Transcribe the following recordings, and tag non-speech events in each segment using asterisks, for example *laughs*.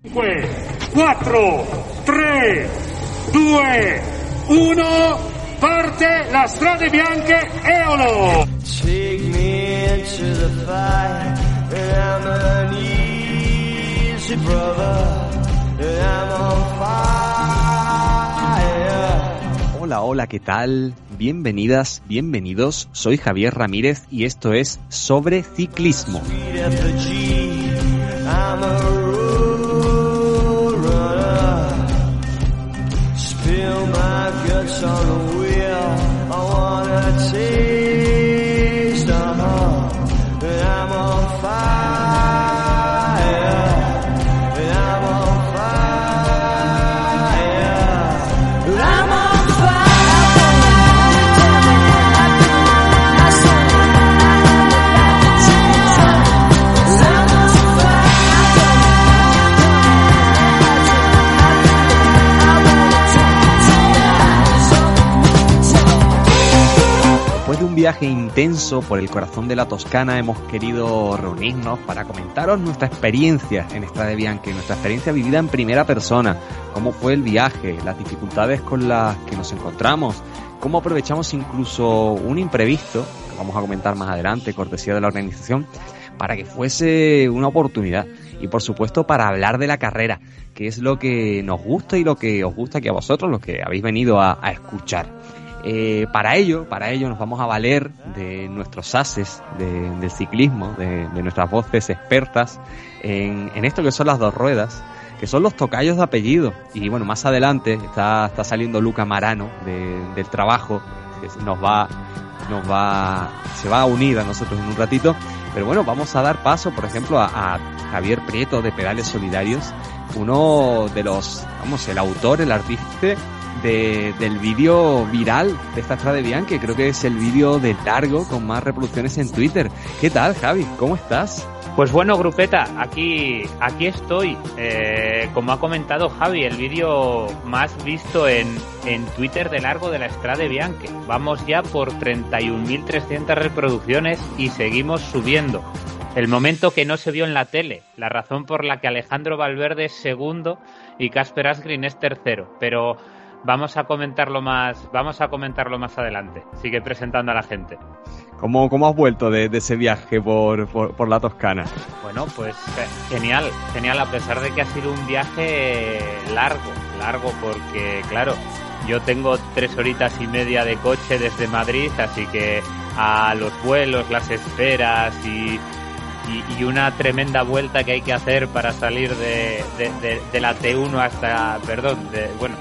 5, 4, 3, 2, 1, parte la strade bianche, eolo! Take me into the fire, and I'm an easy brother, and I'm on fire. Hola, hola, ¿qué tal? Bienvenidas, bienvenidos. Soy Javier Ramírez y esto es Sobre Ciclismo. steps on the wheel. I wanna take. Viaje intenso por el corazón de la Toscana hemos querido reunirnos para comentaros nuestra experiencia en Estrade Bianche, nuestra experiencia vivida en primera persona, cómo fue el viaje, las dificultades con las que nos encontramos, cómo aprovechamos incluso un imprevisto, que vamos a comentar más adelante, cortesía de la organización, para que fuese una oportunidad y por supuesto para hablar de la carrera, que es lo que nos gusta y lo que os gusta que a vosotros, los que habéis venido a, a escuchar. Eh, para ello, para ello nos vamos a valer de nuestros ases del ciclismo, de, nuestras voces expertas en, esto que son las dos ruedas, que son los tocayos de apellido. Y bueno, más adelante está, está saliendo Luca Marano del trabajo, que nos va, nos va, se va a unir a nosotros en un ratito. Pero bueno, vamos a dar paso, por ejemplo, a, a Javier Prieto de Pedales Solidarios, uno de los, vamos, el autor, el artista de, del vídeo viral de esta Estrada de que creo que es el vídeo de largo con más reproducciones en Twitter. ¿Qué tal, Javi? ¿Cómo estás? Pues bueno, grupeta, aquí, aquí estoy. Eh, como ha comentado Javi, el vídeo más visto en, en Twitter de largo de la Estrada Bianque. Vamos ya por 31.300 reproducciones y seguimos subiendo. El momento que no se vio en la tele, la razón por la que Alejandro Valverde es segundo y Casper Asgreen es tercero. Pero Vamos a comentarlo más, vamos a comentarlo más adelante. Sigue presentando a la gente. ¿Cómo, cómo has vuelto de, ese viaje por, por, la Toscana? Bueno, pues genial, genial, a pesar de que ha sido un viaje largo, largo, porque claro, yo tengo tres horitas y media de coche desde Madrid, así que a los vuelos, las esperas y, y, una tremenda vuelta que hay que hacer para salir de, de, de la T1 hasta, perdón, de, bueno,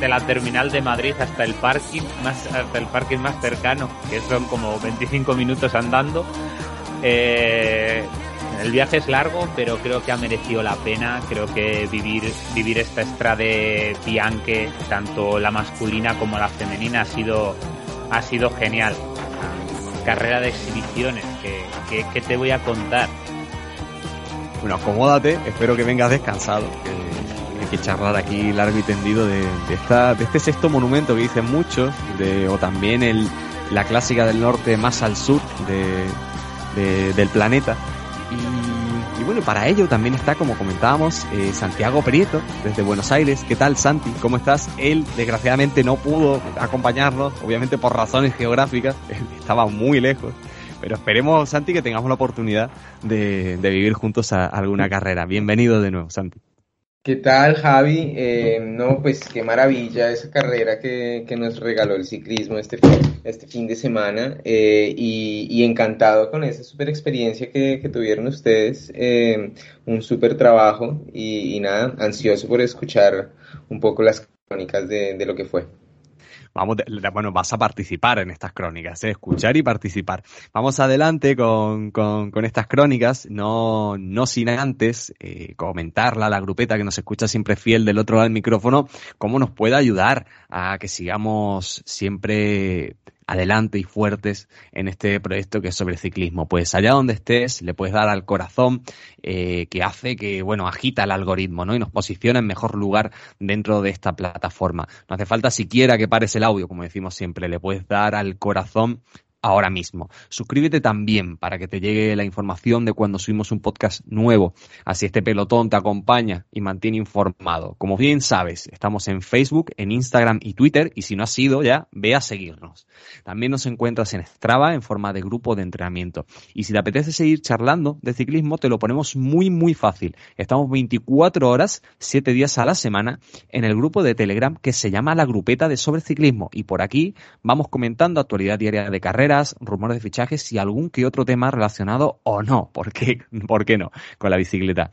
de la terminal de Madrid hasta el parking más hasta el parking más cercano, que son como 25 minutos andando. Eh, el viaje es largo, pero creo que ha merecido la pena. Creo que vivir vivir esta estrade Bianche, tanto la masculina como la femenina, ha sido ha sido genial. Carrera de exhibiciones, que, que, te voy a contar. Bueno, acomódate, espero que vengas descansado, charlar aquí largo y tendido de, esta, de este sexto monumento que dicen muchos, de, o también el, la clásica del norte más al sur de, del planeta. Y, y, bueno, para ello también está, como comentábamos, eh, Santiago Prieto, desde Buenos Aires. ¿Qué tal, Santi? ¿Cómo estás? Él, desgraciadamente, no pudo acompañarnos, obviamente por razones geográficas, *laughs* estaba muy lejos. Pero esperemos, Santi, que tengamos la oportunidad de, de vivir juntos a alguna carrera. Bienvenido de nuevo, Santi. ¿Qué tal, Javi? Eh, no, pues qué maravilla esa carrera que, que nos regaló el ciclismo este, este fin de semana eh, y, y, encantado con esa super experiencia que, que tuvieron ustedes, eh, un super trabajo y, y, nada, ansioso por escuchar un poco las crónicas de, de lo que fue. Vamos, bueno, vas a participar en estas crónicas, ¿eh? escuchar y participar. Vamos adelante con, con, con estas crónicas, no, no sin antes eh, comentarla a la grupeta que nos escucha siempre fiel del otro lado del micrófono, cómo nos puede ayudar a que sigamos siempre adelante y fuertes en este proyecto que es sobre ciclismo. Pues allá donde estés, le puedes dar al corazón eh, que hace que, bueno, agita el algoritmo, ¿no? Y nos posiciona en mejor lugar dentro de esta plataforma. No hace falta siquiera que pares el audio, como decimos siempre, le puedes dar al corazón ahora mismo. Suscríbete también para que te llegue la información de cuando subimos un podcast nuevo. Así este pelotón te acompaña y mantiene informado. Como bien sabes, estamos en Facebook, en Instagram y Twitter y si no has sido ya, ve a seguirnos. También nos encuentras en Strava en forma de grupo de entrenamiento. Y si te apetece seguir charlando de ciclismo, te lo ponemos muy muy fácil. Estamos 24 horas, 7 días a la semana en el grupo de Telegram que se llama la grupeta de sobre ciclismo y por aquí vamos comentando actualidad diaria de carrera rumores de fichajes y algún que otro tema relacionado o no, ¿por qué, *laughs* ¿por qué no? Con la bicicleta.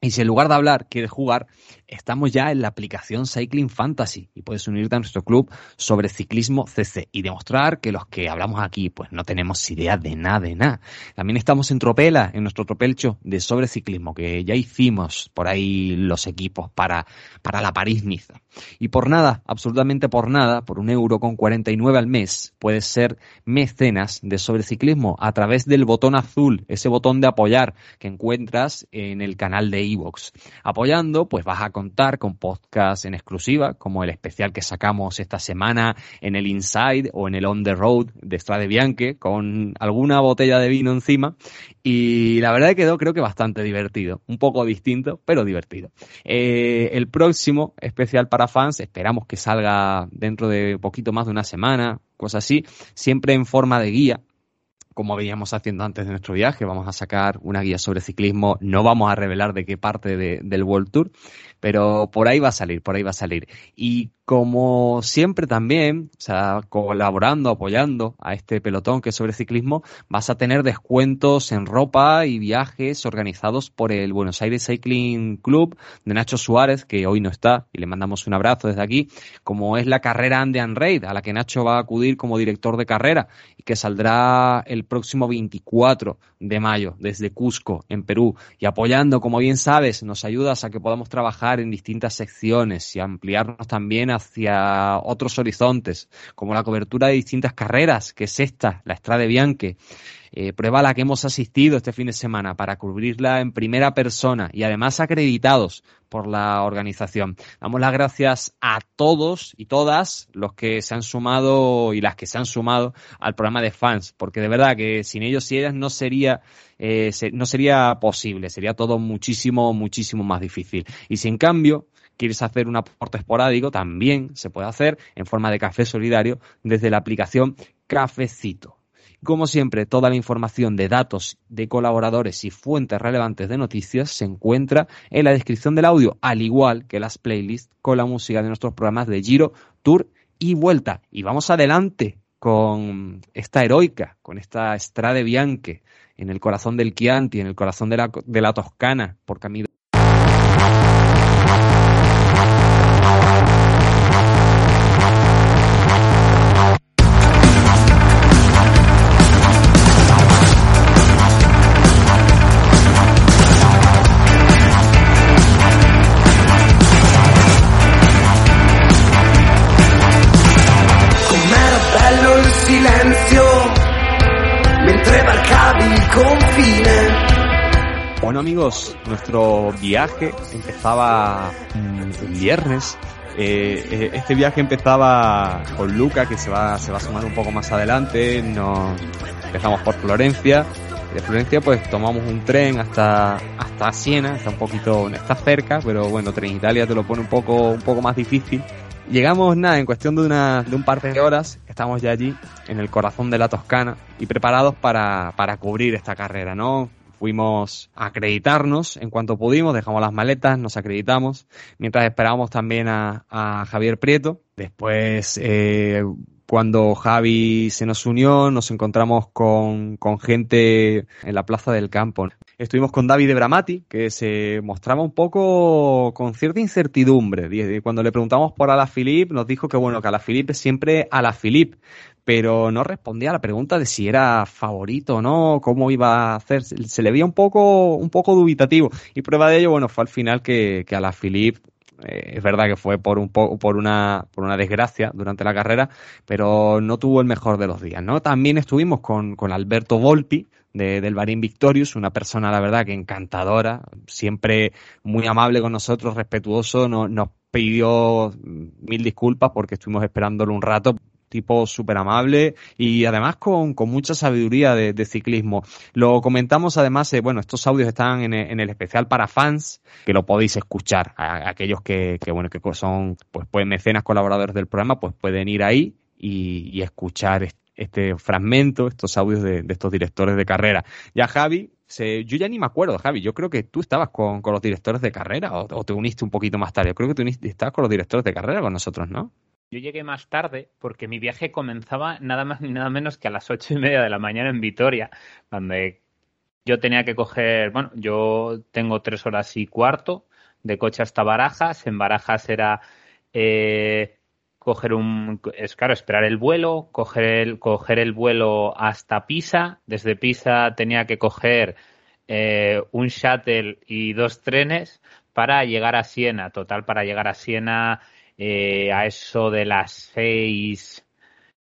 Y si en lugar de hablar quieres jugar, estamos ya en la aplicación Cycling Fantasy y puedes unirte a nuestro club sobre ciclismo CC y demostrar que los que hablamos aquí pues no tenemos idea de nada de nada. También estamos en Tropela, en nuestro tropelcho de sobre ciclismo que ya hicimos por ahí los equipos para, para la París-Niza. Y por nada, absolutamente por nada, por un euro con 49 al mes, puedes ser mecenas de sobre ciclismo a través del botón azul, ese botón de apoyar que encuentras en el canal de iVoox. Apoyando, pues vas a contar con podcasts en exclusiva, como el especial que sacamos esta semana en el Inside o en el On the Road de Strade Bianche, con alguna botella de vino encima. Y la verdad que quedó creo que bastante divertido. Un poco distinto, pero divertido. Eh, el próximo especial para fans, esperamos que salga dentro de poquito más de una semana, cosas así, siempre en forma de guía como veníamos haciendo antes de nuestro viaje, vamos a sacar una guía sobre ciclismo, no vamos a revelar de qué parte del World Tour, pero por ahí va a salir, por ahí va a salir. Y como siempre también, o sea, colaborando, apoyando a este pelotón que es sobre ciclismo, vas a tener descuentos en ropa y viajes organizados por el Buenos Aires Cycling Club de Nacho Suárez, que hoy no está, y le mandamos un abrazo desde aquí, como es la carrera Andean Raid, a la que Nacho va a acudir como director de carrera, y que saldrá el próximo 24 de mayo desde Cusco, en Perú, y apoyando, como bien sabes, nos ayudas a que podamos trabajar en distintas secciones y ampliarnos también a hacia otros horizontes, como la cobertura de distintas carreras, que es esta, la Estrada Bianche, eh, prueba a la que hemos asistido este fin de semana para cubrirla en primera persona y además acreditados por la organización. Damos las gracias a todos y todas los que se han sumado y las que se han sumado al programa de fans, porque de verdad que sin ellos y ellas no sería eh, no sería posible, sería todo muchísimo, muchísimo más difícil. Y si en cambio quieres hacer un aporte esporádico, también se puede hacer en forma de café solidario desde la aplicación Cafecito. Como siempre, toda la información de datos de colaboradores y fuentes relevantes de noticias se encuentra en la descripción del audio, al igual que las playlists con la música de nuestros programas de Giro, Tour y Vuelta. Y vamos adelante con esta heroica, con esta Strade Bianche, en el corazón del Chianti, en el corazón de la, de la Toscana, por camino amigos, nuestro viaje empezaba mm, el viernes. Eh, eh, este viaje empezaba con Luca, que se va, se va a sumar un poco más adelante. Nos empezamos por Florencia. De Florencia pues tomamos un tren hasta, hasta Siena, está un poquito, está cerca, pero bueno, Tren Italia te lo pone un poco, un poco más difícil. Llegamos, nada, en cuestión de, una, de un par de horas, estamos ya allí, en el corazón de la Toscana, y preparados para, para cubrir esta carrera, ¿no? Fuimos a acreditarnos en cuanto pudimos, dejamos las maletas, nos acreditamos, mientras esperábamos también a, Javier Prieto. Después, eh, cuando Javi se nos unió, nos encontramos con, con gente en la plaza del campo. Estuvimos con David de Bramati, que se mostraba un poco con cierta incertidumbre. Cuando le preguntamos por Alaphilippe, nos dijo que bueno, que Alaphilippe es siempre Alaphilippe, pero no respondía a la pregunta de si era favorito o no, cómo iba a hacer. Se le veía un poco, un poco dubitativo. Y prueba de ello, bueno, fue al final que, que Alaphilippe eh, es verdad que fue por un por una por una desgracia durante la carrera, pero no tuvo el mejor de los días, ¿no? También estuvimos con, con Alberto Volpi, del Barín Victorious, una persona, la verdad, que encantadora, siempre muy amable con nosotros, respetuoso, nos pidió mil disculpas porque estuvimos esperándolo un rato, tipo súper amable y además con, mucha sabiduría de, ciclismo. Lo comentamos además, eh, bueno, estos audios están en, el especial para fans, que lo podéis escuchar. A, aquellos que, que, bueno, que son, pues, pues mecenas colaboradores del programa, pues pueden ir ahí y, escuchar este fragmento, estos audios de, estos directores de carrera. Ya Javi, yo ya ni me acuerdo, Javi, yo creo que tú estabas con, los directores de carrera o, te uniste un poquito más tarde. Yo creo que tú estabas con los directores de carrera con nosotros, ¿no? Yo llegué más tarde porque mi viaje comenzaba nada más ni nada menos que a las ocho y media de la mañana en Vitoria, donde yo tenía que coger, bueno, yo tengo tres horas y cuarto de coche hasta Barajas. En Barajas era eh, coger un, es claro, esperar el vuelo, coger el, coger el vuelo hasta Pisa. Desde Pisa tenía que coger eh, un shuttle y dos trenes para llegar a Siena. Total, para llegar a Siena eh, a eso de las seis,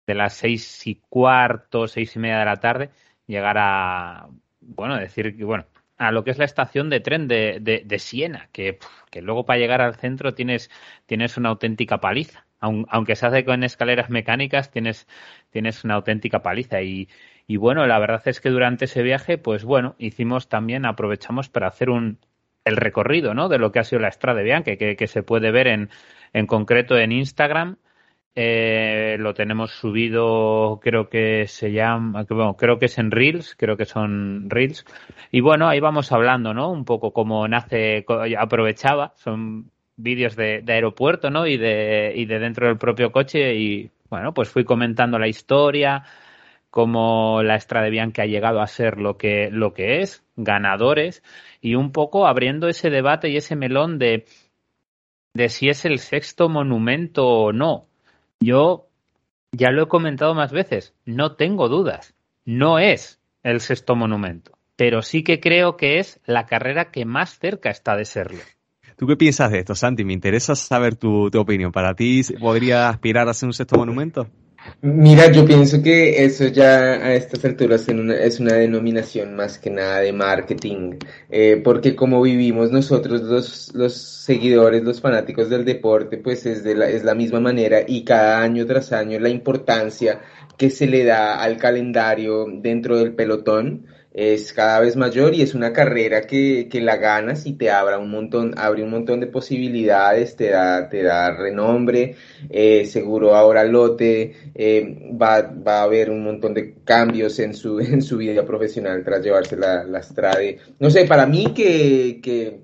de las seis y cuarto, seis y media de la tarde, llegar a, bueno, decir que, bueno, a lo que es la estación de tren de, de, Siena, que, que, luego para llegar al centro tienes, tienes una auténtica paliza aunque se hace con escaleras mecánicas, tienes, tienes una auténtica paliza. Y, y bueno, la verdad es que durante ese viaje, pues bueno, hicimos también, aprovechamos para hacer un, el recorrido, ¿no? De lo que ha sido la Estrada de Bianche, que, que se puede ver en, en concreto en Instagram. Eh, lo tenemos subido, creo que se llama, bueno, creo que es en Reels, creo que son Reels. Y bueno, ahí vamos hablando, ¿no? Un poco cómo nace, aprovechaba, son vídeos de, aeropuerto, ¿no? Y de, y de dentro del propio coche y, bueno, pues fui comentando la historia, cómo la Estrada Bianca ha llegado a ser lo que, lo que es, ganadores, y un poco abriendo ese debate y ese melón de, de si es el sexto monumento o no. Yo ya lo he comentado más veces, no tengo dudas, no es el sexto monumento, pero sí que creo que es la carrera que más cerca está de serlo. ¿Tú qué piensas de esto, Santi? Me interesa saber tu, opinión. ¿Para ti podría aspirar a ser un sexto monumento? Mira, yo pienso que eso ya a estas alturas es una denominación más que nada de marketing, eh, porque como vivimos nosotros los, los seguidores, los fanáticos del deporte, pues es, de la, es la misma manera y cada año tras año la importancia que se le da al calendario dentro del pelotón, es cada vez mayor y es una carrera que, que, la ganas y te abre un montón, abre un montón de posibilidades, te da, te da renombre, eh, seguro ahora Lote eh, va, va, a haber un montón de cambios en su, *laughs* en su vida profesional tras llevarse la, la Strade. No sé, para mí que, que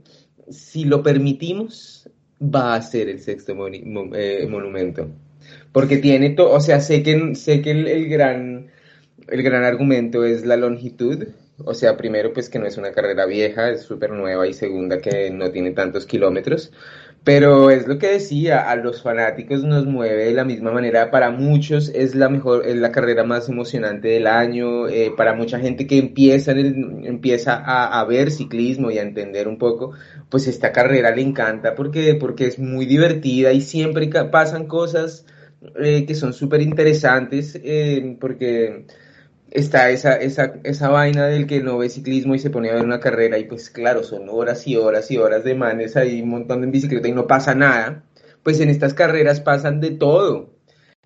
si lo permitimos, va a ser el sexto eh, monumento. Porque tiene todo, o sea, sé que, sé que el gran el gran argumento es la longitud, o sea, primero pues que no es una carrera vieja, es súper nueva y segunda que no tiene tantos kilómetros, pero es lo que decía, a los fanáticos nos mueve de la misma manera, para muchos es la mejor, es la carrera más emocionante del año, eh, para mucha gente que empieza, empieza a, ver ciclismo y a entender un poco, pues esta carrera le encanta. Porque, porque es muy divertida y siempre pasan cosas eh, que son súper interesantes, eh, porque está esa, esa, esa vaina del que no ve ciclismo y se pone a ver una carrera y pues claro, son horas y horas y horas de manes ahí montón en bicicleta y no pasa nada, pues en estas carreras pasan de todo.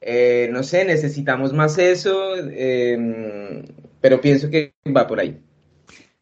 Eh, no sé, necesitamos más eso, em, pero pienso que va por ahí.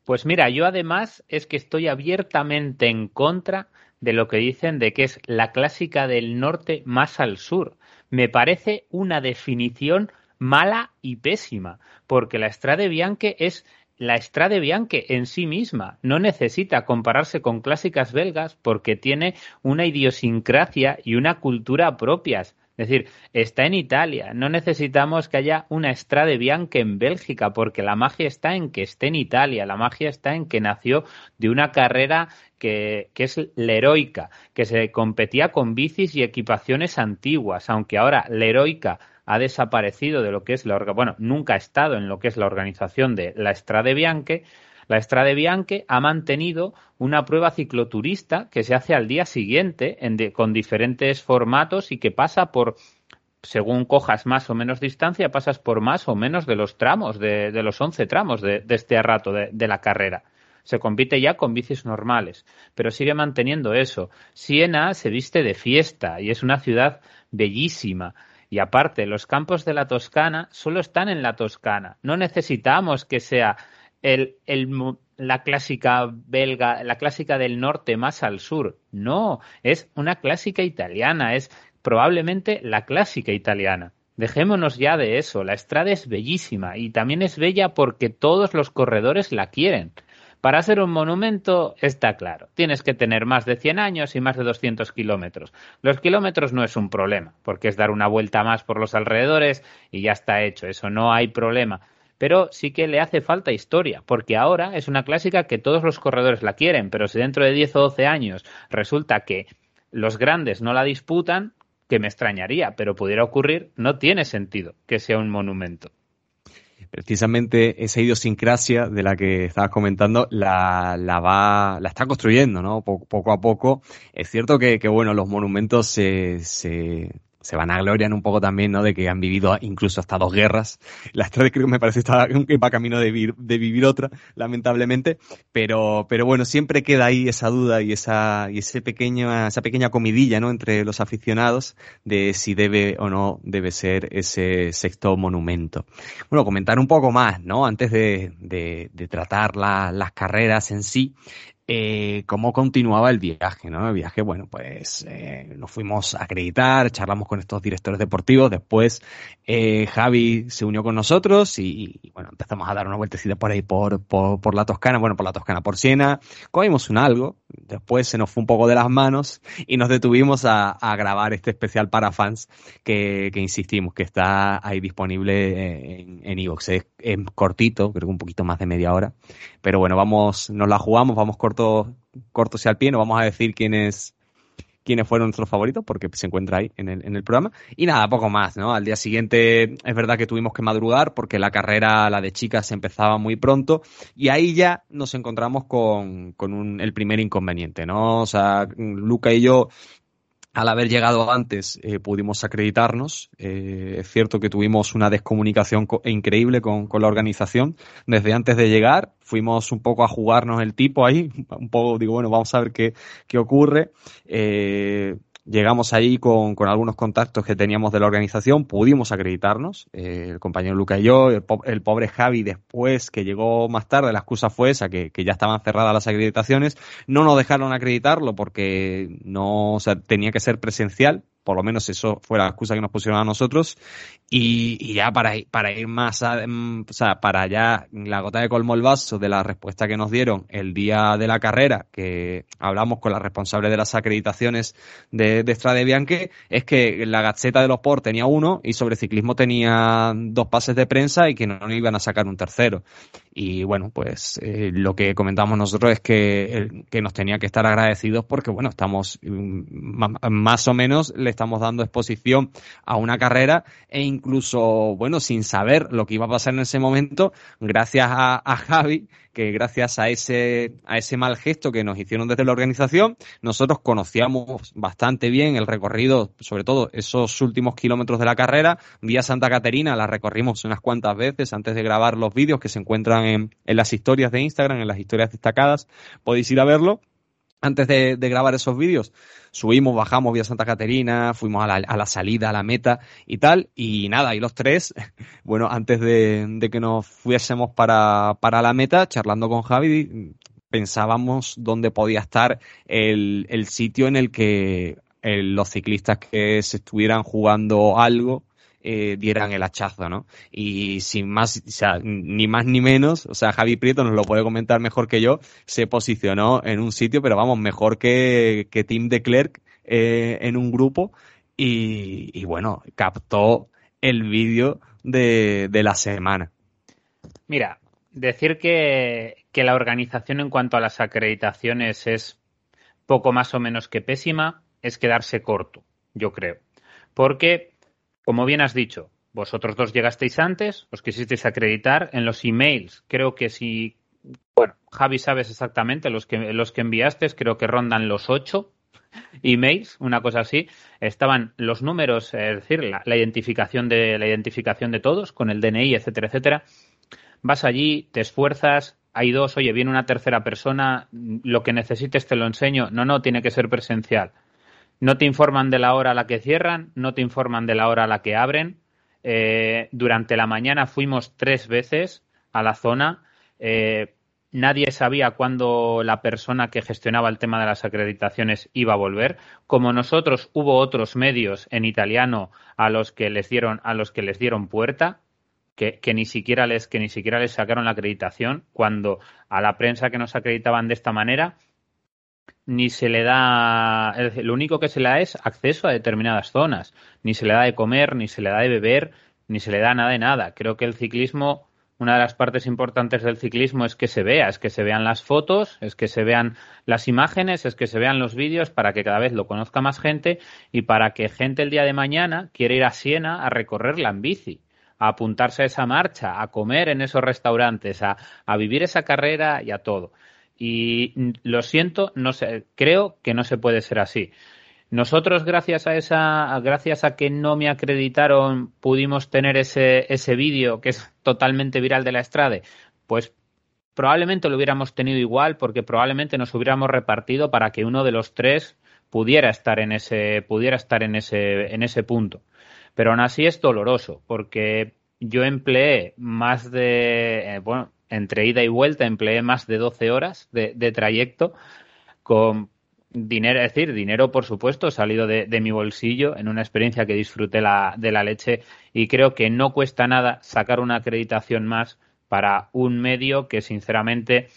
Pues mira, yo además es que estoy abiertamente en contra de lo que dicen de que es la clásica del norte más al sur. Me parece una definición mala y pésima, porque la Strade Bianche es la Strade Bianche en sí misma. No necesita compararse con clásicas belgas porque tiene una idiosincrasia y una cultura propias. Es decir, está en Italia. No necesitamos que haya una Strade Bianca en Bélgica, porque la magia está en que esté en Italia. La magia está en que nació de una carrera que, que, es la heroica, que se competía con bicis y equipaciones antiguas, aunque ahora la heroica ha desaparecido de lo que es la bueno, nunca ha estado en lo que es la organización de la Strade Bianche, la Strade Bianche ha mantenido una prueba cicloturista que se hace al día siguiente con diferentes formatos y que pasa por, según cojas más o menos distancia, pasas por más o menos de los tramos, de, los 11 tramos de, este rato de, la carrera. Se compite ya con bicis normales, pero sigue manteniendo eso. Siena se viste de fiesta y es una ciudad bellísima. Y aparte, los campos de la Toscana solo están en la Toscana. No necesitamos que sea la clásica belga, la clásica del norte más al sur. No, es una clásica italiana, es probablemente la clásica italiana. Dejémonos ya de eso. La estrada es bellísima y también es bella porque todos los corredores la quieren. Para ser un monumento está claro, tienes que tener más de 100 años y más de 200 kilómetros. Los kilómetros no es un problema, porque es dar una vuelta más por los alrededores y ya está hecho, eso no hay problema. Pero sí que le hace falta historia, porque ahora es una clásica que todos los corredores la quieren, pero si dentro de 10 o 12 años resulta que los grandes no la disputan, que me extrañaría, pero pudiera ocurrir, no tiene sentido que sea un monumento precisamente esa idiosincrasia de la que estabas comentando la, la va, la está construyendo, ¿no? Poco, a poco. Es cierto que, que bueno, los monumentos se, se se van a gloriar un poco también, ¿no? De que han vivido incluso hasta dos guerras. La Estrada creo que me parece que va camino de vivir, de vivir otra, lamentablemente. Pero, pero bueno, siempre queda ahí esa duda y esa, y ese pequeño, esa pequeña comidilla, ¿no? Entre los aficionados de si debe o no debe ser ese sexto monumento. Bueno, comentar un poco más, ¿no? Antes de, de tratar las carreras en sí eh, cómo continuaba el viaje, ¿no? El viaje, bueno, pues eh, nos fuimos a acreditar, charlamos con estos directores deportivos, después eh, Javi se unió con nosotros y, bueno, empezamos a dar una vueltecita por ahí por, por, la Toscana, bueno, por la Toscana, por Siena, comimos un algo, después se nos fue un poco de las manos y nos detuvimos a, grabar este especial para fans que, insistimos, que está ahí disponible en Evox. es, es cortito, creo que un poquito más de media hora, pero bueno, vamos, nos la jugamos, vamos corto corto sea al pie, no vamos a decir quiénes quiénes fueron nuestros favoritos, porque se encuentra ahí en el, en el programa. Y nada, poco más, ¿no? Al día siguiente es verdad que tuvimos que madrugar porque la carrera, la de chicas, empezaba muy pronto y ahí ya nos encontramos con, con un, el primer inconveniente, ¿no? O sea, Luca y yo al haber llegado antes eh, pudimos acreditarnos. Eh, es cierto que tuvimos una descomunicación increíble con, con, la organización. Desde antes de llegar fuimos un poco a jugarnos el tipo ahí, *laughs* un poco digo, bueno, vamos a ver qué, qué ocurre. Eh, Llegamos ahí con, con, algunos contactos que teníamos de la organización, pudimos acreditarnos, eh, el compañero Luca y yo, el, pobre Javi después, que llegó más tarde, la excusa fue esa, que, que, ya estaban cerradas las acreditaciones, no nos dejaron acreditarlo porque no, o sea, tenía que ser presencial, por lo menos eso fue la excusa que nos pusieron a nosotros. Y, ya para, para ir más, a, mm, o sea, para ya la gota de colmo el vaso de la respuesta que nos dieron el día de la carrera, que hablamos con la responsable de las acreditaciones de, de Strade es que la Gaceta de los Por tenía uno y sobre ciclismo tenía dos pases de prensa y que no, iban a sacar un tercero. Y bueno, pues eh, lo que comentamos nosotros es que, que nos tenía que estar agradecidos porque, bueno, estamos mm, más o menos estamos dando exposición a una carrera e incluso, bueno, sin saber lo que iba a pasar en ese momento, gracias a, Javi, que gracias a ese, a ese mal gesto que nos hicieron desde la organización, nosotros conocíamos bastante bien el recorrido, sobre todo esos últimos kilómetros de la carrera. Vía Santa Caterina la recorrimos unas cuantas veces antes de grabar los vídeos que se encuentran en, en las historias de Instagram, en las historias destacadas. Podéis ir a verlo antes de, grabar esos vídeos, subimos, bajamos vía Santa Caterina, fuimos a la, a la, salida, a la meta y tal, y nada, y los tres, *laughs* bueno, antes de, que nos fuésemos para, para, la meta, charlando con Javi, pensábamos dónde podía estar el, el sitio en el que los ciclistas que se estuvieran jugando algo eh, dieran el hachazo, ¿no? Y sin más, o sea, ni más ni menos, o sea, Javi Prieto nos lo puede comentar mejor que yo, se posicionó en un sitio, pero vamos, mejor que, que Tim de Klerk eh, en un grupo y, bueno, captó el vídeo de, la semana. Mira, decir que, que la organización en cuanto a las acreditaciones es poco más o menos que pésima es quedarse corto, yo creo. Porque, como bien has dicho, vosotros dos llegasteis antes, os quisisteis acreditar en los emails. Creo que si, bueno, Javi sabes exactamente los que, los que enviaste, creo que rondan los ocho emails, una cosa así, estaban los números, es decir, la, identificación de la identificación de todos con el DNI, etcétera, etcétera. Vas allí, te esfuerzas, hay dos, oye, viene una tercera persona, lo que necesites te lo enseño. No, no, tiene que ser presencial. No te informan de la hora a la que cierran, no te informan de la hora a la que abren. Eh, durante la mañana fuimos tres veces a la zona. Eh, nadie sabía cuándo la persona que gestionaba el tema de las acreditaciones iba a volver. Como nosotros hubo otros medios en italiano a los que les dieron, a los que les dieron puerta, que, ni siquiera les, que ni siquiera les sacaron la acreditación, cuando a la prensa que nos acreditaban de esta manera, ni se le da, lo único que se le da es acceso a determinadas zonas, ni se le da de comer, ni se le da de beber, ni se le da nada de nada. Creo que el ciclismo una de las partes importantes del ciclismo es que se vea, es que se vean las fotos, es que se vean las imágenes, es que se vean los vídeos para que cada vez lo conozca más gente y para que gente el día de mañana quiera ir a Siena a recorrerla en bici, a apuntarse a esa marcha, a comer en esos restaurantes, a, a vivir esa carrera y a todo. Y lo siento, no sé, creo que no se puede ser así. Nosotros, gracias a esa, gracias a que no me acreditaron, pudimos tener ese, ese vídeo que es totalmente viral de la Estrade. Pues probablemente lo hubiéramos tenido igual, porque probablemente nos hubiéramos repartido para que uno de los tres pudiera estar en ese, pudiera estar en ese, en ese punto. Pero aún así es doloroso, porque yo empleé más de, eh, bueno, entre ida y vuelta empleé más de 12 horas de, trayecto con dinero, es decir, dinero, por supuesto, salido de, mi bolsillo en una experiencia que disfruté la, de la leche. Y creo que no cuesta nada sacar una acreditación más para un medio que, sinceramente,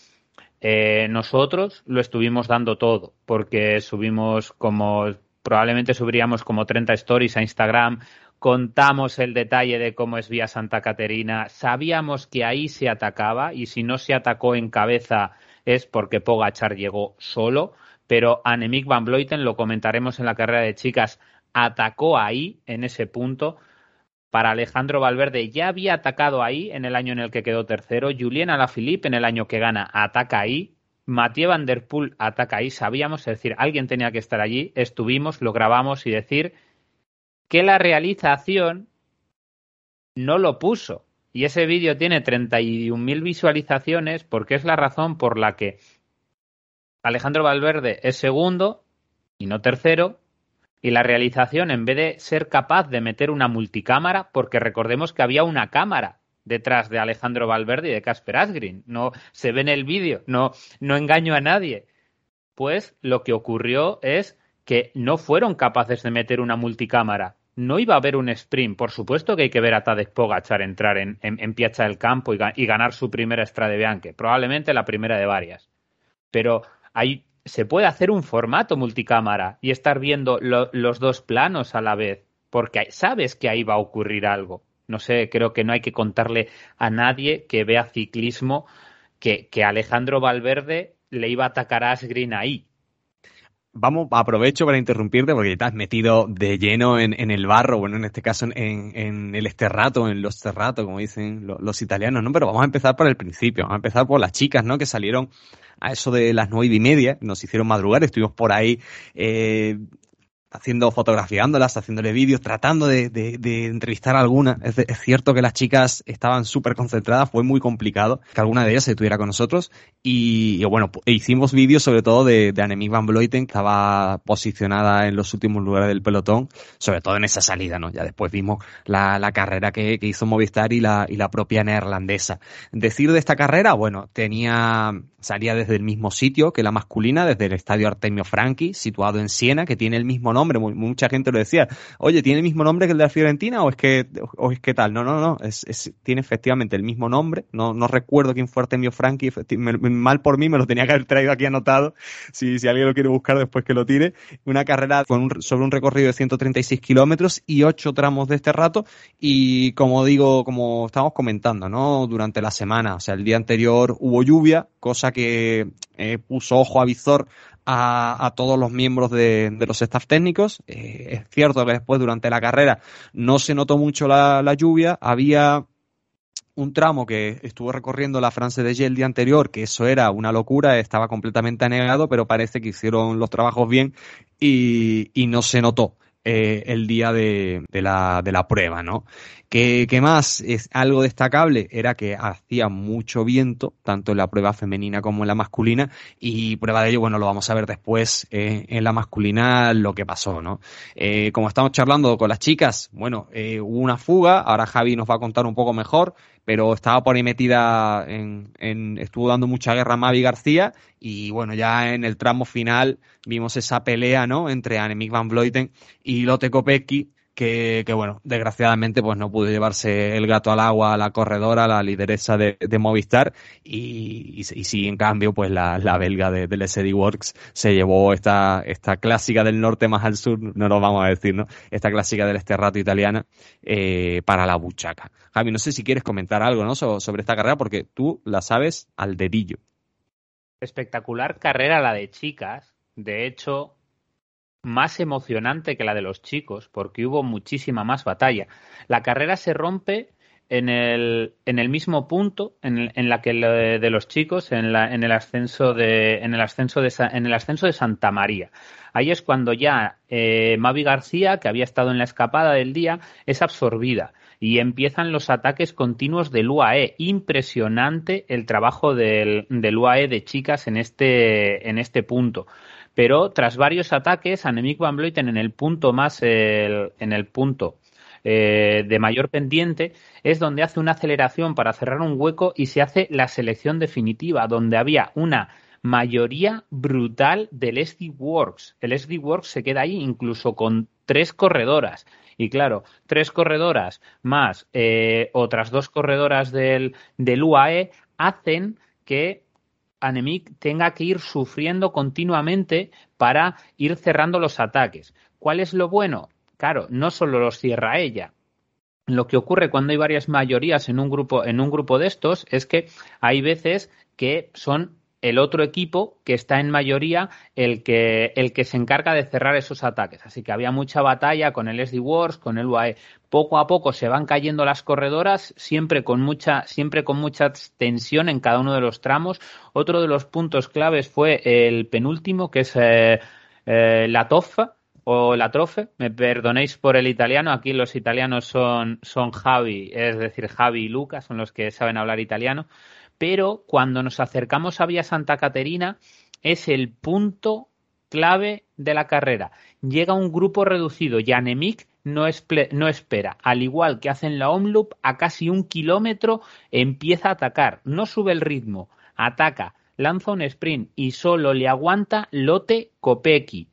eh, nosotros lo estuvimos dando todo, porque subimos como, probablemente subiríamos como 30 stories a Instagram, contamos el detalle de cómo es Vía Santa Caterina, sabíamos que ahí se atacaba y si no se atacó en cabeza es porque Pogachar llegó solo pero Annemiek van Vleuten, lo comentaremos en la carrera de chicas, atacó ahí, en ese punto. Para Alejandro Valverde ya había atacado ahí en el año en el que quedó tercero. Julien Alaphilippe en el año que gana ataca ahí. Mathieu Van Der Poel ataca ahí. Sabíamos, es decir, alguien tenía que estar allí. Estuvimos, lo grabamos y decir que la realización no lo puso. Y ese vídeo tiene 31.000 visualizaciones porque es la razón por la que Alejandro Valverde es segundo y no tercero. Y la realización, en vez de ser capaz de meter una multicámara, porque recordemos que había una cámara detrás de Alejandro Valverde y de Casper Asgreen. No se ve en el vídeo, no, no engaño a nadie. Pues lo que ocurrió es que no fueron capaces de meter una multicámara. No iba a haber un sprint. Por supuesto que hay que ver a Tadej Pogacar entrar en, en, Piazza del Campo y, ganar su primera Estrade Bianche. Probablemente la primera de varias. Pero se puede hacer un formato multicámara y estar viendo los dos planos a la vez, porque sabes que ahí va a ocurrir algo. No sé, creo que no hay que contarle a nadie que vea ciclismo que, que Alejandro Valverde le iba a atacar a Asgreen ahí vamos, aprovecho para interrumpirte porque te has metido de lleno en, el barro, bueno, en este caso en, el esterrato, en los terratos, como dicen los, italianos, ¿no? Pero vamos a empezar por el principio, vamos a empezar por las chicas, ¿no? Que salieron a eso de las nueve y media, nos hicieron madrugar, estuvimos por ahí eh, haciendo, fotografiándolas, haciéndole vídeos, tratando de, de, entrevistar a alguna. Es, cierto que las chicas estaban súper concentradas, fue muy complicado que alguna de ellas se tuviera con nosotros. Y, bueno, hicimos vídeos sobre todo de, de van Vleuten, que estaba posicionada en los últimos lugares del pelotón, sobre todo en esa salida, ¿no? Ya después vimos la, la carrera que, que, hizo Movistar y la, y la propia neerlandesa. Decir de esta carrera, bueno, tenía, salía desde el mismo sitio que la masculina, desde el estadio Artemio Franchi, situado en Siena, que tiene el mismo nombre mucha gente lo decía, oye, ¿tiene el mismo nombre que el de la Fiorentina o es que, o es tal? No, no, no, es, tiene efectivamente el mismo nombre, no, no recuerdo quién fue Artemio Franchi, mal por mí, me lo tenía que haber traído aquí anotado, si, si alguien lo quiere buscar después que lo tire, una carrera con sobre un recorrido de 136 kilómetros y ocho tramos de este rato y como digo, como estamos comentando, ¿no? Durante la semana, o sea, el día anterior hubo lluvia, cosa que eh, puso ojo a visor a, todos los miembros de, los staff técnicos. Eh, es cierto que después, durante la carrera, no se notó mucho la, lluvia. Había un tramo que estuvo recorriendo la France de G el día anterior, que eso era una locura, estaba completamente anegado, pero parece que hicieron los trabajos bien y, y no se notó. Eh, el día de, la, de la prueba, ¿no? ¿Qué, más es algo destacable? Era que hacía mucho viento, tanto en la prueba femenina como en la masculina, y prueba de ello, bueno, lo vamos a ver después eh, en la masculina lo que pasó, ¿no? Eh, como estamos charlando con las chicas, bueno, hubo una fuga, ahora Javi nos va a contar un poco mejor, pero estaba por ahí metida en, en estuvo dando mucha guerra a Mavi García, y bueno, ya en el tramo final vimos esa pelea, ¿no? Entre Annemiek van Vleuten y Lotte Kopecky, que, bueno, desgraciadamente pues no pudo llevarse el gato al agua a la corredora, la lideresa de, de Movistar, y, y, sí, en cambio, pues la, la belga de, del SD Works se llevó esta, esta clásica del norte más al sur, no lo vamos a decir, ¿no? Esta clásica del este rato italiana eh, para la buchaca. Javi, no sé si quieres comentar algo, ¿no? sobre esta carrera, porque tú la sabes al dedillo. Espectacular carrera la de chicas, de hecho, más emocionante que la de los chicos, porque hubo muchísima más batalla. La carrera se rompe en el, en el mismo punto en, la que de, de los chicos en, la, en el ascenso de en el ascenso de en el ascenso de Santa María. Ahí es cuando ya eh, Mavi García que había estado en la escapada del día es absorbida y empiezan los ataques continuos del UAE impresionante el trabajo del, del UAE de chicas en este en este punto pero tras varios ataques, Annemiek van Vleuten en el punto más, en el punto eh, de mayor pendiente, es donde hace una aceleración para cerrar un hueco y se hace la selección definitiva, donde había una mayoría brutal del SD Works. El SD Works se queda ahí incluso con tres corredoras. Y claro, tres corredoras más eh, otras dos corredoras del, del UAE hacen que Anemic tenga que ir sufriendo continuamente para ir cerrando los ataques. ¿Cuál es lo bueno? Claro, no solo los cierra ella. Lo que ocurre cuando hay varias mayorías en un grupo, en un grupo de estos es que hay veces que son el otro equipo que está en mayoría el que, el que se encarga de cerrar esos ataques. Así que había mucha batalla con el SD Wars, con el UAE. Poco a poco se van cayendo las corredoras, siempre con mucha, siempre con mucha tensión en cada uno de los tramos. Otro de los puntos claves fue el penúltimo, que es eh, eh, la TOFA, o la trofe, me perdonéis por el italiano, aquí los italianos son, son Javi, es decir, Javi y Luca, son los que saben hablar italiano pero cuando nos acercamos a Vía Santa Caterina es el punto clave de la carrera. Llega un grupo reducido y Anemic no, no, espera. Al igual que hacen la Omloop, a casi un kilómetro empieza a atacar. No sube el ritmo, ataca, lanza un sprint y solo le aguanta Lote Kopecky.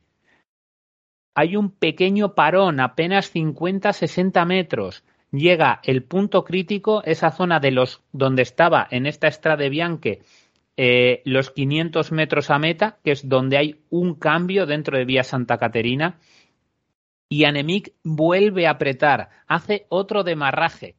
Hay un pequeño parón, apenas 50-60 metros llega el punto crítico, esa zona de los donde estaba en esta Estrade Bianche eh, los 500 metros a meta, que es donde hay un cambio dentro de Vía Santa Caterina, y Anemic vuelve a apretar, hace otro demarraje,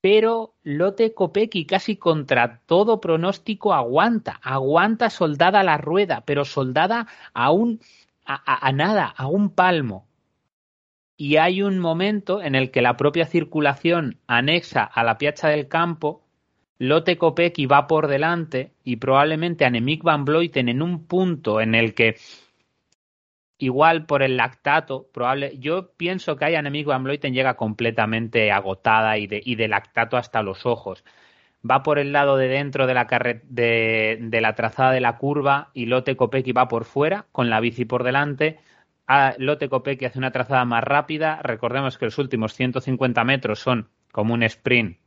pero Lote Kopecky casi contra todo pronóstico aguanta, aguanta soldada la rueda, pero soldada a un a nada, a un palmo y hay un momento en el que la propia circulación anexa a la piazza del campo, Lotte Kopecky va por delante y probablemente Annemiek van Vleuten en un punto en el que igual por el lactato, probable, yo pienso que hay Annemiek van Vleuten llega completamente agotada y de, y de lactato hasta los ojos. Va por el lado de dentro de la, de, de la trazada de la curva y Lotte Kopecky va por fuera con la bici por delante a Lotte Kopecky hace una trazada más rápida. Recordemos que los últimos 150 metros son como un sprint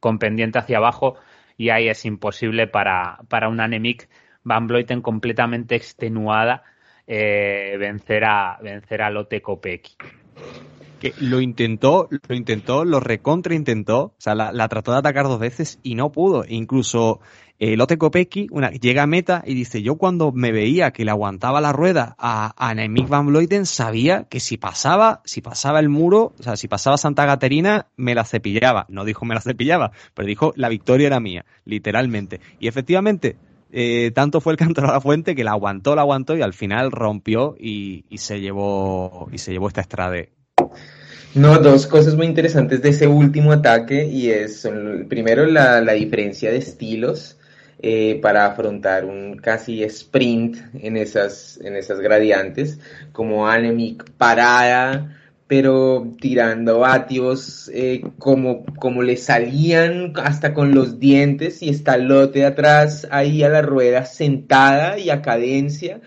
con pendiente hacia abajo y ahí es imposible para, para una Anemic Van Vleuten completamente extenuada eh, vencer a vencer a Lotte Kopecky que lo intentó, lo intentó, lo recontra intentó, o sea, la, trató de atacar dos veces y no pudo. Incluso eh, Lotte Kopecky llega a meta y dice, yo cuando me veía que le aguantaba la rueda a, a Van Vleuten, sabía que si pasaba, si pasaba el muro, o sea, si pasaba Santa Caterina, me la cepillaba. No dijo me la cepillaba, pero dijo la victoria era mía, literalmente. Y efectivamente, eh, tanto fue el canto a la fuente que la aguantó, la aguantó y al final rompió y, y se llevó y se llevó esta estrade no, dos cosas muy interesantes de ese último ataque y es primero la, diferencia de estilos eh, para afrontar un casi sprint en esas, en esas gradientes, como Anemic parada, pero tirando vatios eh, como, como le salían hasta con los dientes y está lote atrás ahí a la rueda sentada y a cadencia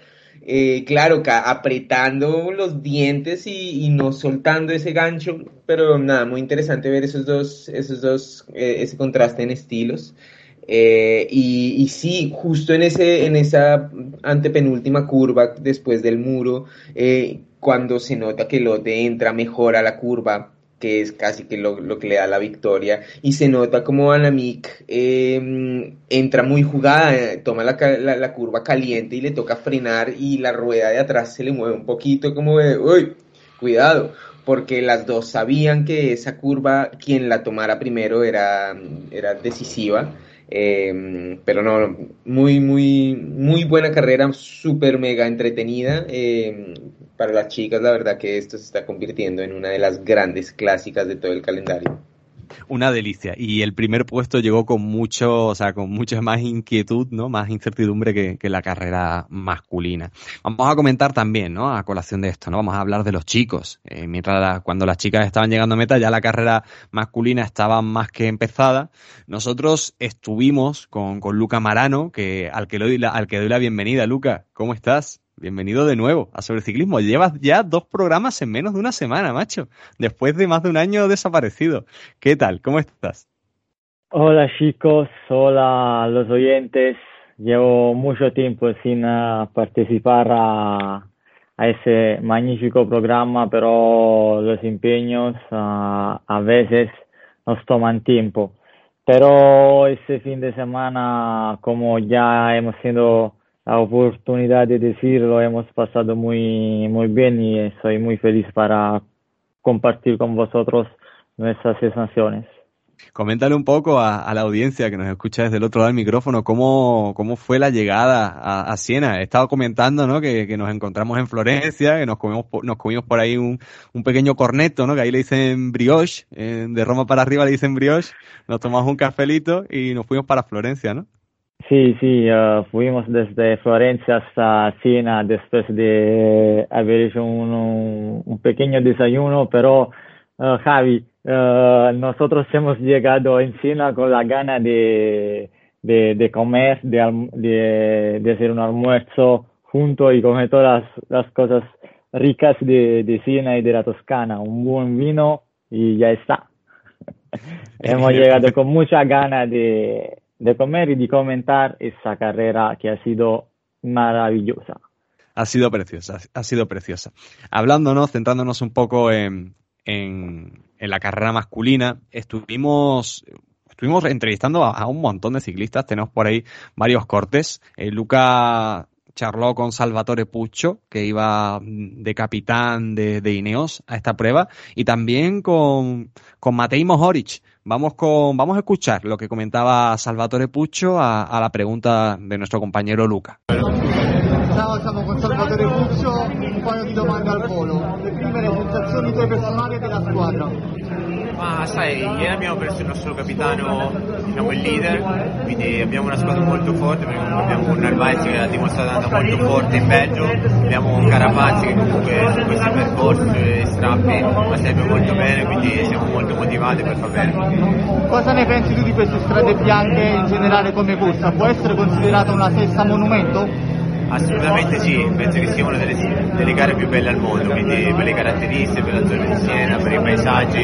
eh, claro, apretando los dientes y, no soltando ese gancho, pero nada, muy interesante ver esos dos, esos dos, eh, ese contraste en estilos. Eh, y, y, sí, justo en, ese, en esa antepenúltima curva después del muro, cuando se nota que Lotte entra mejor a la curva, que es casi que lo, que le da la victoria. Y se nota como Anamik em, entra muy jugada, toma la, la, curva caliente y le toca frenar y la rueda de atrás se le mueve un poquito como de, uy, cuidado, porque las dos sabían que esa curva, quien la tomara primero era, era decisiva. Em, pero no, muy, muy, muy buena carrera, súper mega entretenida. Em, para las chicas, la verdad que esto se está convirtiendo en una de las grandes clásicas de todo el calendario. Una delicia. Y el primer puesto llegó con mucho, o sea, con mucha más inquietud, ¿no? Más incertidumbre que, la carrera masculina. Vamos a comentar también, ¿no? A colación de esto, ¿no? Vamos a hablar de los chicos. Eh, mientras cuando las chicas estaban llegando a meta, ya la carrera masculina estaba más que empezada. Nosotros estuvimos con, con Luca Marano, que al que, doy al que doy la bienvenida. Luca, ¿cómo estás? Bienvenido de nuevo a Sobre Ciclismo. Llevas ya dos programas en menos de una semana, macho. Después de más de un año desaparecido. ¿Qué tal? ¿Cómo estás? Hola chicos, hola los oyentes. Llevo mucho tiempo sin ah, participar a, ese magnífico programa, pero los empeños ah, a veces nos toman tiempo. Pero ese fin de semana, como ya hemos sido la oportunidad de decirlo, hemos pasado muy, muy bien y soy muy feliz para compartir con vosotros nuestras sensaciones. Coméntale un poco a, la audiencia que nos escucha desde el otro lado del micrófono cómo, cómo fue la llegada a, Siena. He estado comentando ¿no? que, nos encontramos en Florencia, que nos comimos, nos comimos por ahí un, un pequeño corneto, ¿no? que ahí le dicen brioche, eh, de Roma para arriba le dicen brioche, nos tomamos un cafelito y nos fuimos para Florencia, ¿no? Sí, sí, uh, fuimos desde Florencia hasta Siena después de haber hecho un, un pequeño desayuno, pero uh, Javi, uh, nosotros hemos llegado en Siena con la gana de, de, de comer, de, de, de, hacer un almuerzo junto y comer todas las, las cosas ricas de, de Siena y de la Toscana, un buen vino y ya está. *laughs* hemos *laughs* llegado con mucha gana de de comer y de comentar esa carrera que ha sido maravillosa. Ha sido preciosa, ha sido preciosa. Hablándonos, centrándonos un poco en, en, la carrera masculina, estuvimos estuvimos entrevistando a, un montón de ciclistas, tenemos por ahí varios cortes. Eh, Luca charló con Salvatore Puccio, que iba de capitán de, de Ineos a esta prueba, y también con, con Matej Mohoric, Vamos, con, vamos a escuchar lo que comentaba Salvatore Puccio a, la pregunta de nuestro compañero Luca. Ciao, con Salvatore Puccio, un paio Sai, ieri abbiamo perso il nostro capitano, diciamo il leader, quindi abbiamo una squadra molto forte, abbiamo un Narvaez che ha dimostrato molto forte in Belgio, abbiamo un Carapazzi che comunque su questi percorsi strappi ma sempre molto bene, quindi siamo molto motivati per far bene. Cosa ne pensi tu di queste strade bianche in generale come corsa? Può essere considerata una sesta monumento? Assolutamente sì, penso che sia una delle, delle, gare più belle al mondo, quindi per le caratteristiche, per la zona di Siena, per i paesaggi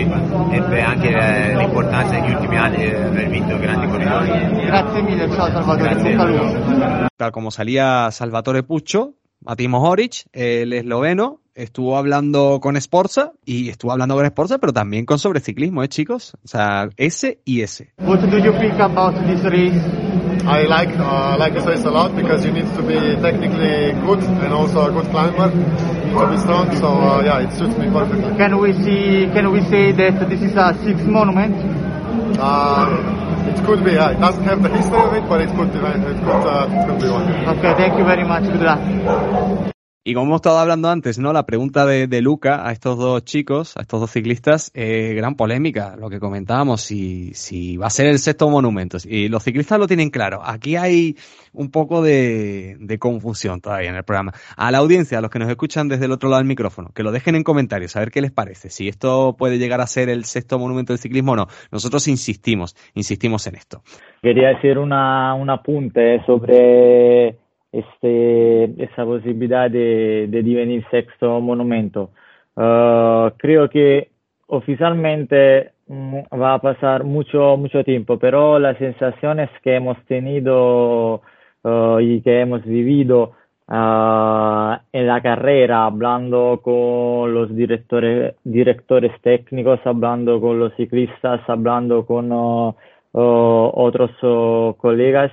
e per anche eh, l'importanza negli ultimi anni di aver vinto grandi corridori. Grazie mille, ciao Salvatore, Grazie. Tal como salía Salvatore Puccio, Mati Mohoric, el esloveno, estuvo hablando con Sporza y estuvo hablando con Sporza, pero también con sobre ciclismo, ¿eh, chicos? O sea, S y S. What do you think about this race? I like uh, like this race a lot because you need to be technically good and also a good climber to be strong. So uh, yeah, it suits me perfectly. Can we see? Can we say that this is a sixth monument? Uh, it could be. Yeah, it doesn't have the history of it, but it could. It could. Uh, it could be one. Okay, thank you very much. Good luck. Y como hemos estado hablando antes, ¿no? La pregunta de, de Luca a estos dos chicos, a estos dos ciclistas, eh, gran polémica, lo que comentábamos, si, si va a ser el sexto monumento. Y los ciclistas lo tienen claro. Aquí hay un poco de, de confusión todavía en el programa. A la audiencia, a los que nos escuchan desde el otro lado del micrófono, que lo dejen en comentarios, a ver qué les parece. Si esto puede llegar a ser el sexto monumento del ciclismo o no. Nosotros insistimos, insistimos en esto. Quería decir una, un apunte sobre este, esa posibilidad de, de devenir sexto monumento. Uh, creo que oficialmente mm, va a pasar mucho, mucho tiempo, pero las sensaciones que hemos tenido uh, y que hemos vivido uh, en la carrera, hablando con los directores, directores técnicos, hablando con los ciclistas, hablando con otros colegas,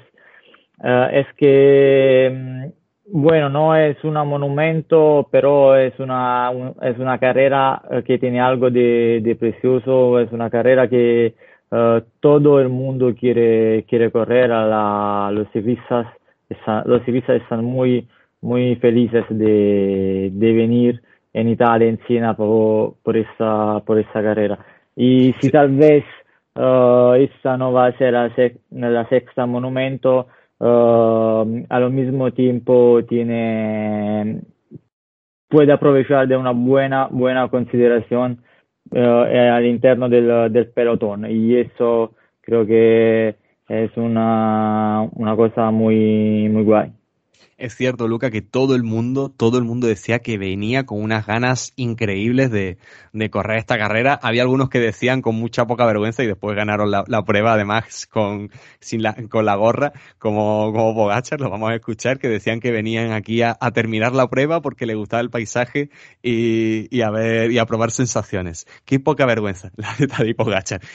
Uh, es que, mm, bueno, no es un monumento, pero es una, un, es una carrera eh, que tiene algo de, de precioso, es una carrera que uh, todo el mundo quiere, quiere correr, a la, los, ciclistas, están, los ciclistas están muy, muy felices de, de venir en Italia, en Siena, por, por, esta, por esta carrera. Y si tal vez uh, esta no va a ser la, la sexta monumento, uh, al mismo tiempo tiene puede aprovechar de una buena buena consideración uh, al interno del, del pelotón. Y eso creo que es una, una cosa muy muy guay es cierto, Luca, que todo el mundo, todo el mundo decía que venía con unas ganas increíbles de, correr esta carrera. Había algunos que decían con mucha poca vergüenza y después ganaron la, prueba, además, con, sin la, con la gorra, como, como lo vamos a escuchar, que decían que venían aquí a, terminar la prueba porque les gustaba el paisaje y, y, a ver, y a probar sensaciones. Qué poca vergüenza, *laughs* la de Tadej.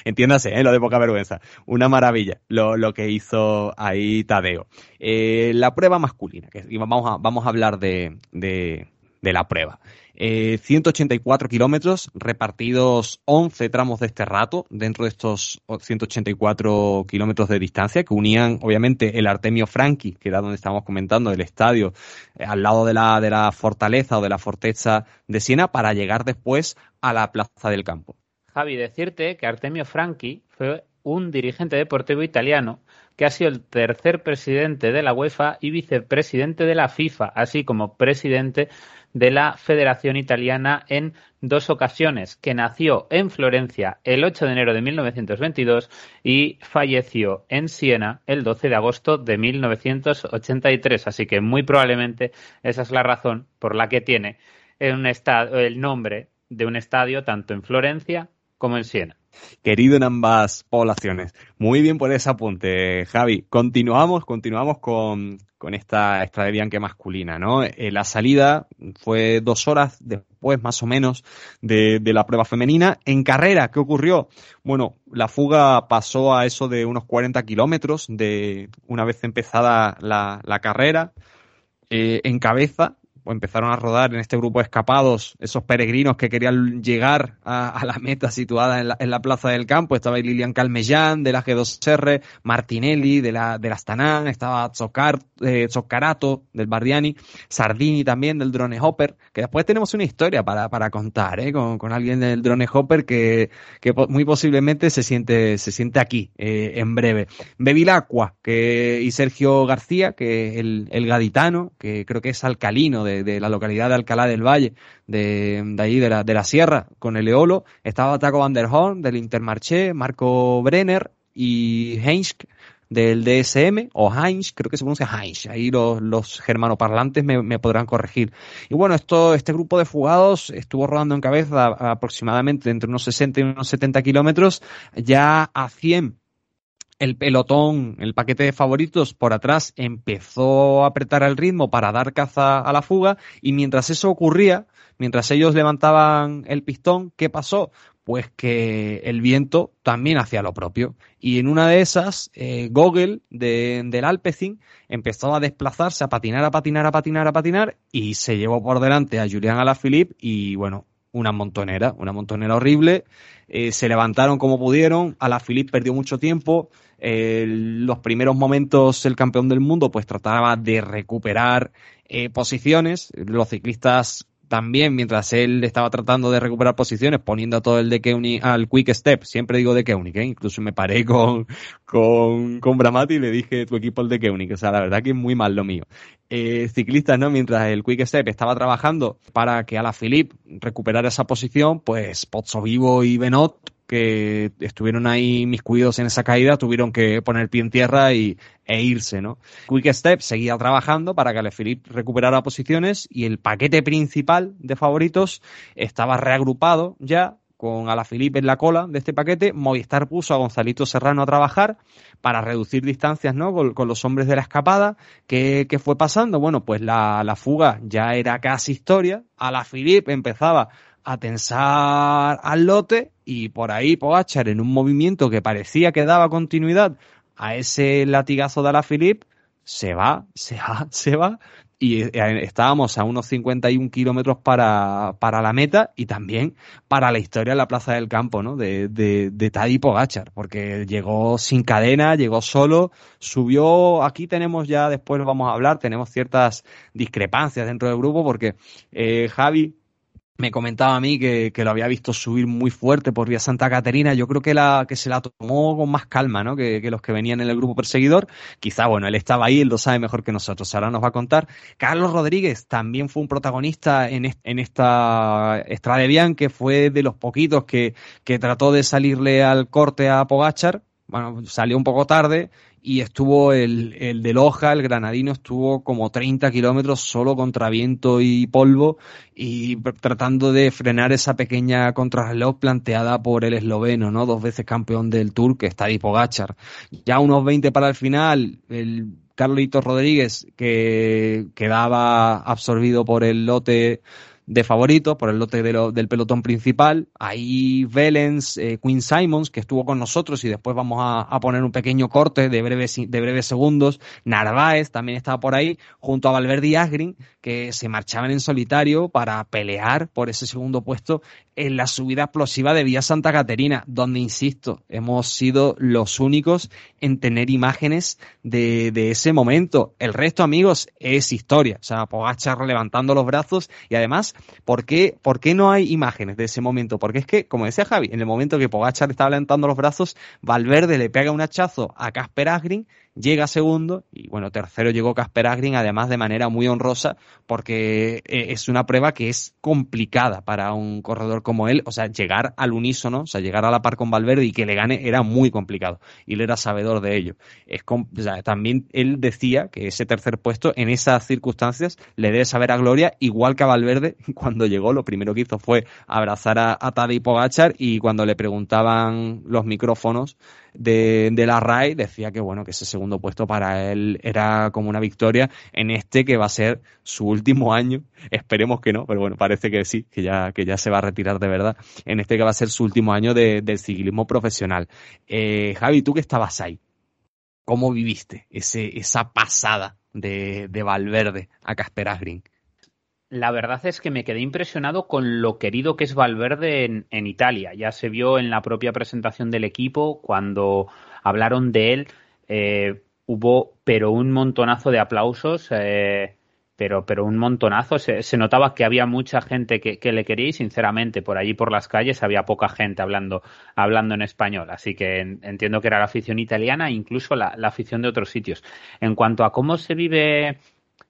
Entiéndase, ¿eh? lo de poca vergüenza. Una maravilla lo, lo que hizo ahí Tadeo. Eh, la prueba masculina y vamos a, vamos a hablar de, de, la prueba. Eh, 184 kilómetros repartidos 11 tramos de este rato dentro de estos 184 kilómetros de distancia que unían obviamente el Artemio Franchi, que era donde estábamos comentando, el estadio, eh, al lado de la, de la fortaleza o de la forteza de Siena para llegar después a la plaza del campo. Javi, decirte que Artemio Franchi fue un dirigente deportivo italiano que ha sido el tercer presidente de la UEFA y vicepresidente de la FIFA, así como presidente de la Federación Italiana en dos ocasiones, que nació en Florencia el 8 de enero de 1922 y falleció en Siena el 12 de agosto de 1983. Así que muy probablemente esa es la razón por la que tiene el nombre de un estadio tanto en Florencia como en Siena querido en ambas poblaciones. Muy bien por ese apunte, Javi. Continuamos, continuamos con, con esta Estrada Bianche masculina, ¿no? Eh, la salida fue dos horas después, más o menos, de, de, la prueba femenina. En carrera, ¿qué ocurrió? Bueno, la fuga pasó a eso de unos 40 kilómetros de una vez empezada la, la carrera. Eh, en cabeza, empezaron a rodar en este grupo de escapados esos peregrinos que querían llegar a, a la meta situada en la, en la, plaza del campo. Estaba Lilian Calmellán de la G2R, Martinelli de la, de la Astana, estaba Zoccar, eh, del Bardiani, Sardini también del Drone Hopper, que después tenemos una historia para, para contar ¿eh? con, con alguien del Drone Hopper que, que muy posiblemente se siente, se siente aquí eh, en breve. Bevilacqua que, y Sergio García, que el, el gaditano, que creo que es alcalino de de, la localidad de Alcalá del Valle, de, de ahí de la, de la Sierra, con el Eolo. Estaba Taco Van der Horn del Intermarché, Marco Brenner y Heinz del DSM, o Heinz, creo que se pronuncia Heinz, ahí los, los germanoparlantes me, me, podrán corregir. Y bueno, esto, este grupo de fugados estuvo rodando en cabeza aproximadamente entre unos 60 y unos 70 kilómetros, ya a 100 el pelotón, el paquete de favoritos por atrás empezó a apretar el ritmo para dar caza a la fuga y mientras eso ocurría, mientras ellos levantaban el pistón, ¿qué pasó? Pues que el viento también hacía lo propio. Y en una de esas, eh, Gogel de, del Alpecin empezó a desplazarse, a patinar, a patinar, a patinar, a patinar, y se llevó por delante a Julián Alaphilippe y bueno, una montonera, una montonera horrible. Eh, se levantaron como pudieron. Alaphilippe perdió mucho tiempo. Eh, los primeros momentos el campeón del mundo pues trataba de recuperar eh, posiciones. Los ciclistas también, mientras él estaba tratando de recuperar posiciones, poniendo a todo el de Keuni al quick step, siempre digo de Keuni, ¿eh? incluso me paré con, con, con Bramati y le dije tu equipo el de Keuni, o sea, la verdad que es muy mal lo mío. Eh, ciclistas, ¿no? Mientras el quick step estaba trabajando para que a la Philippe recuperara esa posición, pues Pozzo Vivo y Benot que estuvieron ahí mis cuidados en esa caída tuvieron que poner pie en tierra y, e irse, ¿no? Quick Step seguía trabajando para que Alaphilippe recuperara posiciones y el paquete principal de favoritos estaba reagrupado ya con Alaphilippe en la cola de este paquete. Movistar puso a Gonzalito Serrano a trabajar para reducir distancias, ¿no? Con, los hombres de la escapada. ¿Qué, ¿Qué, fue pasando? Bueno, pues la, la fuga ya era casi historia. Alaphilippe empezaba a tensar al lote y por ahí Pogachar en un movimiento que parecía que daba continuidad a ese latigazo de la Philip se va, se va, *laughs* se va y eh, estábamos a unos 51 kilómetros para, para la meta y también para la historia en la Plaza del Campo, ¿no? De, de, de Tadej Pogachar, porque llegó sin cadena, llegó solo, subió, aquí tenemos ya, después vamos a hablar, tenemos ciertas discrepancias dentro del grupo porque eh, Javi me comentaba a mí que, lo había visto subir muy fuerte por vía Santa Caterina. Yo creo que, la, que se la tomó con más calma, ¿no? Que, los que venían en el grupo perseguidor. Quizá, bueno, él estaba ahí, él lo sabe mejor que nosotros. Ahora nos va a contar. Carlos Rodríguez también fue un protagonista en, en esta Estrada que fue de los poquitos que, que trató de salirle al corte a Pogachar. Bueno, salió un poco tarde y estuvo el, el de Loja, el granadino, estuvo como 30 kilómetros solo contra viento y polvo y tratando de frenar esa pequeña contrarreloj planteada por el esloveno, ¿no? Dos veces campeón del Tour, que está Pogachar. Ya unos 20 para el final, el Carlito Rodríguez, que quedaba absorbido por el lote de favoritos por el lote del pelotón principal. Ahí Velens, eh, Queen Simons, que estuvo con nosotros y después vamos a, poner un pequeño corte de breves, de breves segundos. Narváez también estaba por ahí, junto a Valverde y Asgreen, que se marchaban en solitario para pelear por ese segundo puesto en la subida explosiva de Vía Santa Caterina, donde, insisto, hemos sido los únicos en tener imágenes de, de ese momento. El resto, amigos, es historia. O sea, Pogachar levantando los brazos y además, ¿por qué, ¿por qué no hay imágenes de ese momento? Porque es que, como decía Javi, en el momento que Pogachar estaba levantando los brazos, Valverde le pega un hachazo a Casper Asgreen llega segundo y bueno, tercero llegó Casper Agrin, además de manera muy honrosa, porque eh, es una prueba que es complicada para un corredor como él, o sea, llegar al unísono, o sea, llegar a la par con Valverde y que le gane era muy complicado y él era sabedor de ello. Es también él decía que ese tercer puesto en esas circunstancias le debe saber a Gloria, igual que a Valverde *laughs* cuando llegó, lo primero que hizo fue abrazar a, a Tadej y cuando le preguntaban los micrófonos de, la RAI decía que bueno, que ese segundo puesto para él era como una victoria en este que va a ser su último año. Esperemos que no, pero bueno, parece que sí, que ya, que ya se va a retirar de verdad. En este que va a ser su último año de, del ciclismo profesional. Eh, Javi, tú que estabas ahí, ¿cómo viviste ese, esa pasada de, de Valverde a Casper Asgreen? La verdad es que me quedé impresionado con lo querido que es Valverde en, Italia. Ya se vio en la propia presentación del equipo cuando hablaron de él. Eh, hubo, pero un montonazo de aplausos. Eh, pero, pero un montonazo. Se, notaba que había mucha gente que, le quería y, sinceramente, por allí por las calles había poca gente hablando, hablando en español. Así que entiendo que era la afición italiana e incluso la, afición de otros sitios. En cuanto a cómo se vive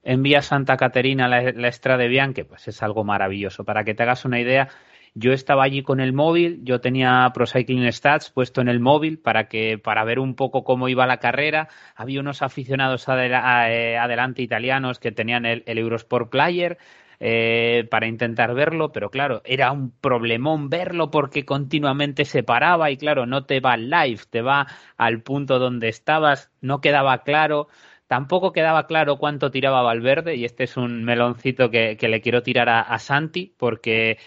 en Vía Santa Caterina la, la Estrada Bianche, pues es algo maravilloso. Para que te hagas una idea, yo estaba allí con el móvil, yo tenía Pro Cycling Stats puesto en el móvil para que para ver un poco cómo iba la carrera. Había unos aficionados eh, adelante italianos que tenían el, Eurosport Player. eh, para intentar verlo, pero claro, era un problemón verlo porque continuamente se paraba y claro, no te va live, te va al punto donde estabas, no quedaba claro. Tampoco quedaba claro cuánto tiraba Valverde y este es un meloncito que, le quiero tirar a Santi porque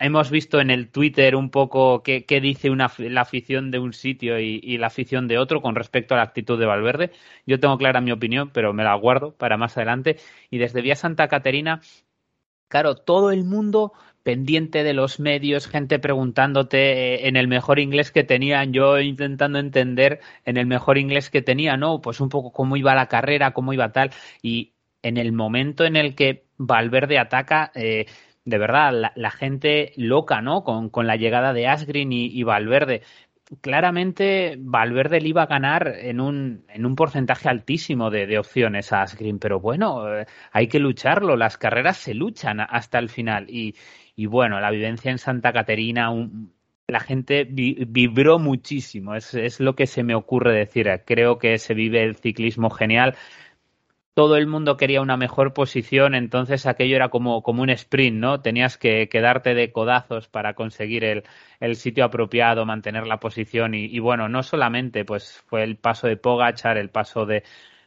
hemos visto en el Twitter un poco qué, dice una, la afición de un sitio y, la afición de otro con respecto a la actitud de Valverde. Yo tengo clara mi opinión, pero me la guardo para más adelante. Y desde Vía Santa Caterina, claro, todo el mundo pendiente de los medios, gente preguntándote eh, en el mejor inglés que tenían, yo intentando entender en el mejor inglés que tenía, ¿no? Pues un poco cómo iba la carrera, cómo iba tal. Y en el momento en el que Valverde ataca, eh, de verdad, la, gente loca, ¿no? Con, con, la llegada de Asgreen y, Valverde. Claramente Valverde le iba a ganar en un, en un porcentaje altísimo de, opciones a Asgreen, pero bueno, eh, hay que lucharlo, las carreras se luchan hasta el final. Y, y bueno, la vivencia en Santa Caterina, la gente vibró muchísimo, es, es lo que se me ocurre decir. Creo que se vive el ciclismo genial todo el mundo quería una mejor posición, entonces aquello era como, como un sprint, ¿no? Tenías que quedarte de codazos para conseguir el, el sitio apropiado, mantener la posición y, bueno, no solamente pues fue el paso de Pogachar, el paso de,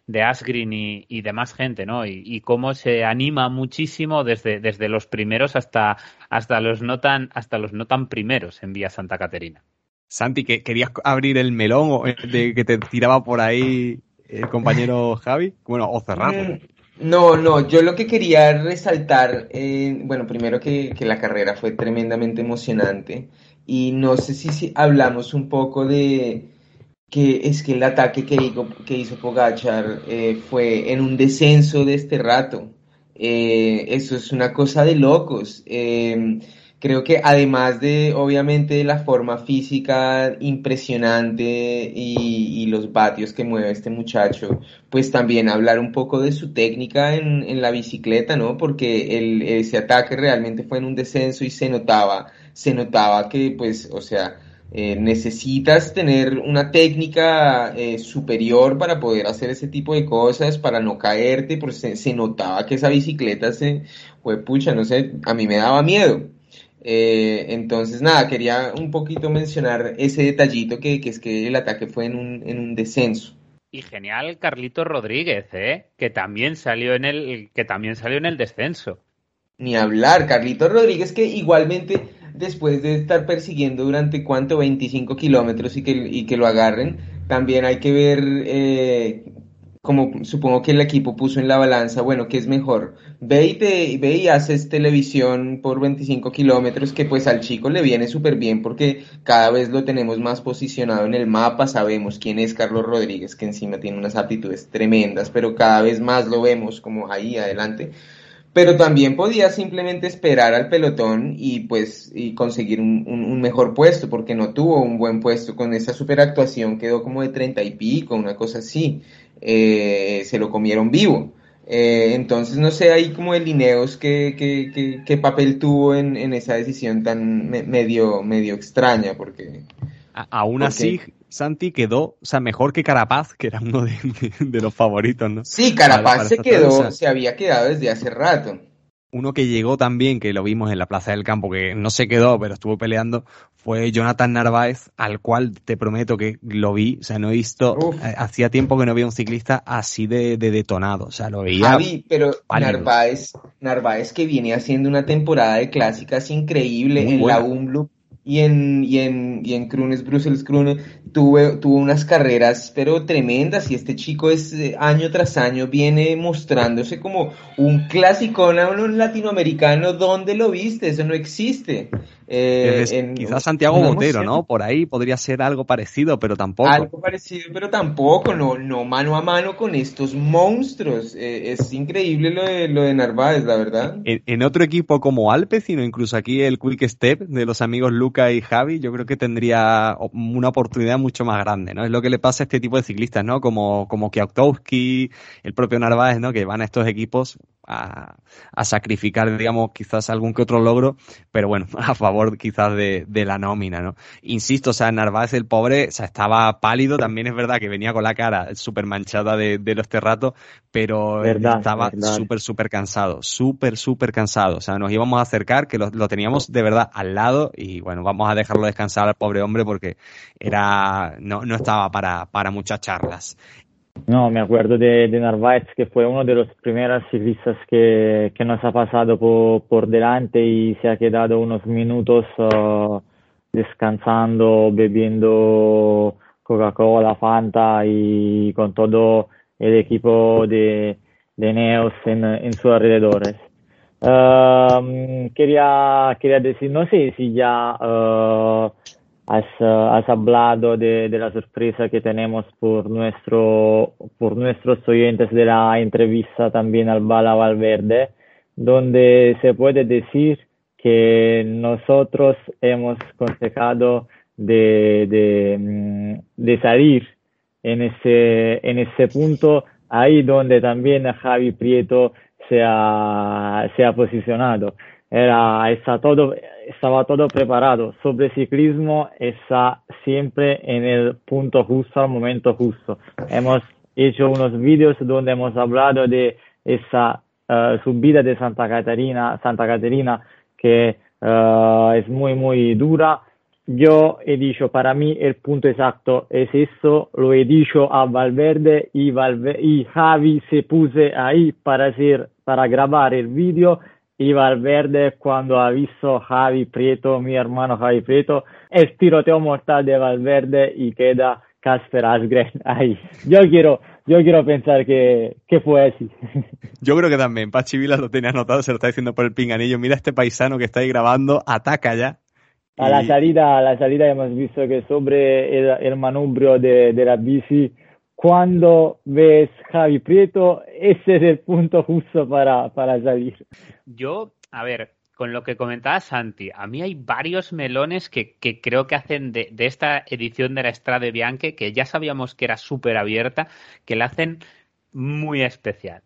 de Asgreen y, y demás gente, ¿no? Y, cómo se anima muchísimo desde, desde los primeros hasta, hasta, los no tan, hasta los no tan primeros en Vía Santa Caterina. Santi, que querías abrir el melón de que te tiraba por ahí el compañero Javi? Bueno, o cerramos. Mm, no, no, yo lo que quería resaltar, eh, bueno, primero que, la carrera fue tremendamente emocionante y no sé si, hablamos un poco de que es que el ataque que hizo, que hizo Pogachar eh, fue en un descenso de este rato. Eh, eso es una cosa de locos. Creo que además de, obviamente, la forma física impresionante y, los vatios que mueve este muchacho, pues también hablar un poco de su técnica en, la bicicleta, ¿no? Porque ese ataque realmente fue en un descenso y se notaba, se notaba que, pues, o sea, eh, necesitas tener una técnica eh, superior para poder hacer ese tipo de cosas, para no caerte, porque se, se notaba que esa bicicleta se, fue pucha, no sé, a mí me daba miedo. Eh, entonces, nada, quería un poquito mencionar ese detallito que, es que el ataque fue en un, en un descenso. Y genial Carlito Rodríguez, ¿eh? que también salió en el que también salió en el descenso. Ni hablar, Carlito Rodríguez que igualmente después de estar persiguiendo durante cuánto 25 kilómetros y que, y que lo agarren, también hay que ver eh, como supongo que el equipo puso en la balanza, bueno, ¿qué es mejor? Ve y, te, ve y haces televisión por 25 kilómetros, que pues al chico le viene súper bien porque cada vez lo tenemos más posicionado en el mapa, sabemos quién es Carlos Rodríguez, que encima tiene unas aptitudes tremendas, pero cada vez más lo vemos como ahí adelante. Pero también podía simplemente esperar al pelotón y pues y conseguir un, un, mejor puesto, porque no tuvo un buen puesto con esa super actuación, quedó como de 30 y pico, una cosa así. Eh, se lo comieron vivo. Eh, entonces, no sé ahí como el Lineos qué, qué, papel tuvo en, esa decisión tan medio, medio extraña, porque... aún así, Santi quedó, o sea, mejor que Carapaz, que era uno de, los favoritos, ¿no? Sí, Carapaz se quedó, se había quedado desde hace rato. Uno que llegó también, que lo vimos en la Plaza del Campo, que no se quedó, pero estuvo peleando, fue Jonathan Narváez, al cual te prometo que lo vi, o sea, no he visto, eh, hacía tiempo que no había un ciclista así de, detonado, o sea, lo veía. Javi, pero Narváez, Narváez que viene haciendo una temporada de clásicas increíble en la Umloop y en, y en, y en Krunes, Brussels Krunes, tuve, tuvo unas carreras pero tremendas y este chico es eh, año tras año viene mostrándose como un clásico un latinoamericano, ¿dónde lo viste? Eso no existe. Eh, quizás Santiago Botero, ¿no? Por ahí podría ser algo parecido, pero tampoco. Algo parecido, pero tampoco, no, no mano a mano con estos monstruos. Eh, es increíble lo de, lo de Narváez, la verdad. En, otro equipo como Alpes, sino incluso aquí el Quick Step de los amigos Y Javi, yo creo que tendría una oportunidad mucho más grande, ¿no? Es lo que le pasa a este tipo de ciclistas, ¿no? Como, como el propio Narváez, ¿no? Que van a estos equipos a, sacrificar, digamos, quizás algún que otro logro, pero bueno, *laughs* a favor quizás de, la nómina, ¿no? Insisto, o sea, Narváez el pobre, o sea, estaba pálido, también es verdad que venía con la cara súper manchada de, de, los terratos, pero estaba súper, súper cansado, súper, súper cansado, o sea, nos íbamos a acercar, que lo, lo teníamos de verdad al lado y bueno, vamos a dejarlo descansar al pobre hombre porque era, no, no estaba para, para muchas charlas. No, me acuerdo de, de, Narváez, que fue uno de los primeros ciclistas que, que nos ha pasado por, delante y se ha quedado unos minutos uh, descansando, bebiendo Coca-Cola, Fanta y con todo el equipo de, de Neos en, en sus alrededores. Uh, quería, quería decir, no sé si ya uh, has, has hablado de, de, la sorpresa que tenemos por, nuestro, por nuestros oyentes de la entrevista también al Bala Valverde, donde se puede decir que nosotros hemos consejado de, de, mm, salir en ese, en ese punto, ahí donde también Javi Prieto se ha, se ha posicionado era, está todo, estaba todo preparado. Sobre ciclismo está siempre en el punto justo, al momento justo. Hemos hecho unos vídeos donde hemos hablado de esa uh, subida de Santa Catarina, Santa Catarina que uh, es muy, muy dura. Yo he dicho, para mí el punto exacto es eso, lo he dicho a Valverde y, Valverde, y Javi se puse ahí para hacer, para grabar el vídeo y Valverde cuando ha visto Javi Prieto, mi hermano Javi Prieto, es tiroteo mortal de Valverde y queda Casper Asgren ahí. Yo quiero, yo quiero pensar que, que fue así. *laughs* Yo creo que también, Pachi Vila lo tenía anotado, se lo está diciendo por el pinganillo, mira este paisano que está ahí grabando, ataca ya. A la salida, a la salida hemos visto que sobre el, el manubrio de, de la bici cuando ves Javi Prieto, ese es el punto justo para, para salir. Yo, a ver, con lo que comentaba Santi, a mí hay varios melones que, que creo que hacen de, de, esta edición de la Estrada Bianche, que ya sabíamos que era súper abierta, que la hacen muy especial.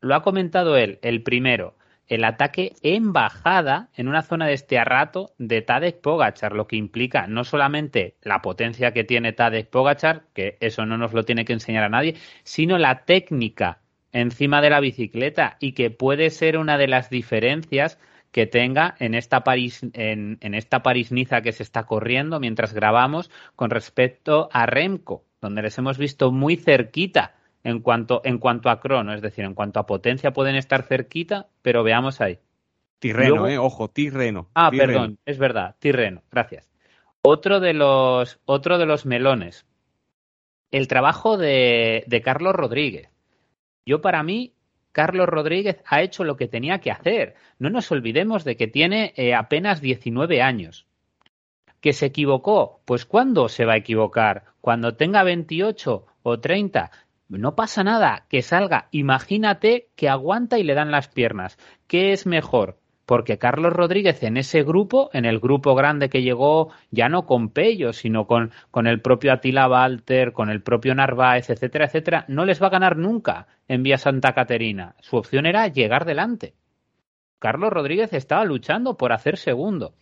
Lo ha comentado él, el primero el ataque en bajada en una zona de este rato de Tadej Pogachar, lo que implica no solamente la potencia que tiene Tadej Pogachar, que eso no nos lo tiene que enseñar a nadie, sino la técnica encima de la bicicleta y que puede ser una de las diferencias que tenga en esta París en, en esta París Niza que se está corriendo mientras grabamos con respecto a Remco, donde les hemos visto muy cerquita en cuanto, en cuanto a crono, es decir, en cuanto a potencia pueden estar cerquita, pero veamos ahí. Tirreno, eh, ojo, Tirreno. Ah, perdón, es verdad, Tirreno, gracias. Otro de los, otro de los melones, el trabajo de, de Carlos Rodríguez. Yo para mí, Carlos Rodríguez ha hecho lo que tenía que hacer. No nos olvidemos de que tiene eh, apenas 19 años. ¿Que se equivocó? Pues ¿cuándo se va a equivocar? ¿Cuando tenga 28 o 30? No pasa nada, que salga. Imagínate que aguanta y le dan las piernas. ¿Qué es mejor? Porque Carlos Rodríguez en ese grupo, en el grupo grande que llegó, ya no con Pello, sino con, con el propio Atila Walter, con el propio Narváez, etcétera, etcétera, no les va a ganar nunca en Vía Santa Caterina. Su opción era llegar delante. Carlos Rodríguez estaba luchando por hacer segundo.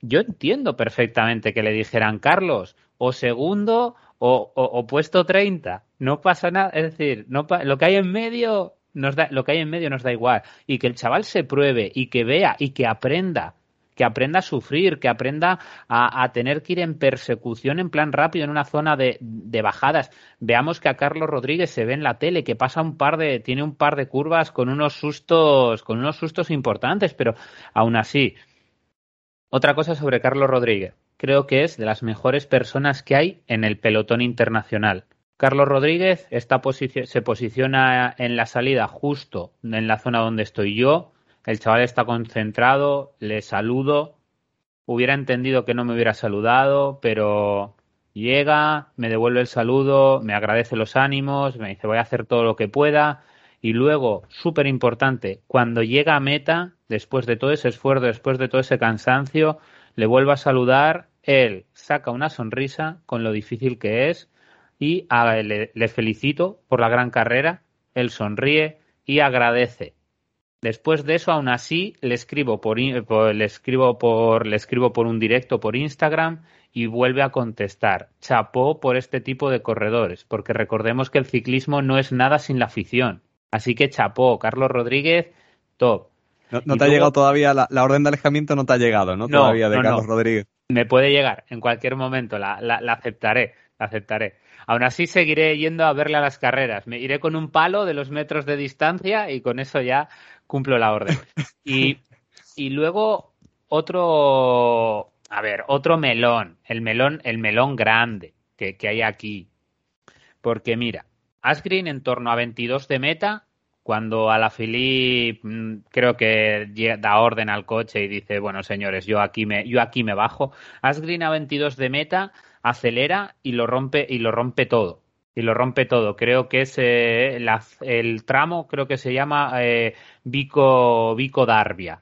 Yo entiendo perfectamente que le dijeran, Carlos, o segundo o, o, puesto 30. No pasa nada, es decir, no lo que hay en medio nos da, lo que hay en medio nos da igual. Y que el chaval se pruebe y que vea y que aprenda, que aprenda a sufrir, que aprenda a, a tener que ir en persecución en plan rápido en una zona de, de, bajadas. Veamos que a Carlos Rodríguez se ve en la tele que pasa un par de, tiene un par de curvas con unos sustos, con unos sustos importantes, pero aún así. Otra cosa sobre Carlos Rodríguez creo que es de las mejores personas que hay en el pelotón internacional. Carlos Rodríguez está se posiciona en la salida justo en la zona donde estoy yo. El chaval está concentrado, le saludo. Hubiera entendido que no me hubiera saludado, pero llega, me devuelve el saludo, me agradece los ánimos, me dice voy a hacer todo lo que pueda. Y luego, súper importante, cuando llega a meta, después de todo ese esfuerzo, después de todo ese cansancio, le vuelvo a saludar, él saca una sonrisa con lo difícil que es y le, felicito por la gran carrera, él sonríe y agradece. Después de eso, aún así, le escribo por, le escribo por, le escribo por un directo por Instagram y vuelve a contestar. Chapó por este tipo de corredores, porque recordemos que el ciclismo no es nada sin la afición. Así que chapó, Carlos Rodríguez, top. No, te ha llegado todavía, la, orden de alejamiento no te ha llegado, ¿no? Todavía de Carlos Rodríguez. Me puede llegar en cualquier momento, la, la, aceptaré, la aceptaré. Aún así seguiré yendo a verle a las carreras. Me iré con un palo de los metros de distancia y con eso ya cumplo la orden. *laughs* Y, y luego otro, a ver, otro melón, el melón, el melón grande que, hay aquí. Porque mira, Asgreen en torno a 22 de meta, cuando a la Philippe mm, creo que da orden al coche y dice, bueno, señores, yo aquí me, yo aquí me bajo. Asgreen a 22 de meta, acelera y lo rompe, y lo rompe todo. Y lo rompe todo. Creo que es eh, el tramo, creo que se llama eh, Vico, Vico Darbia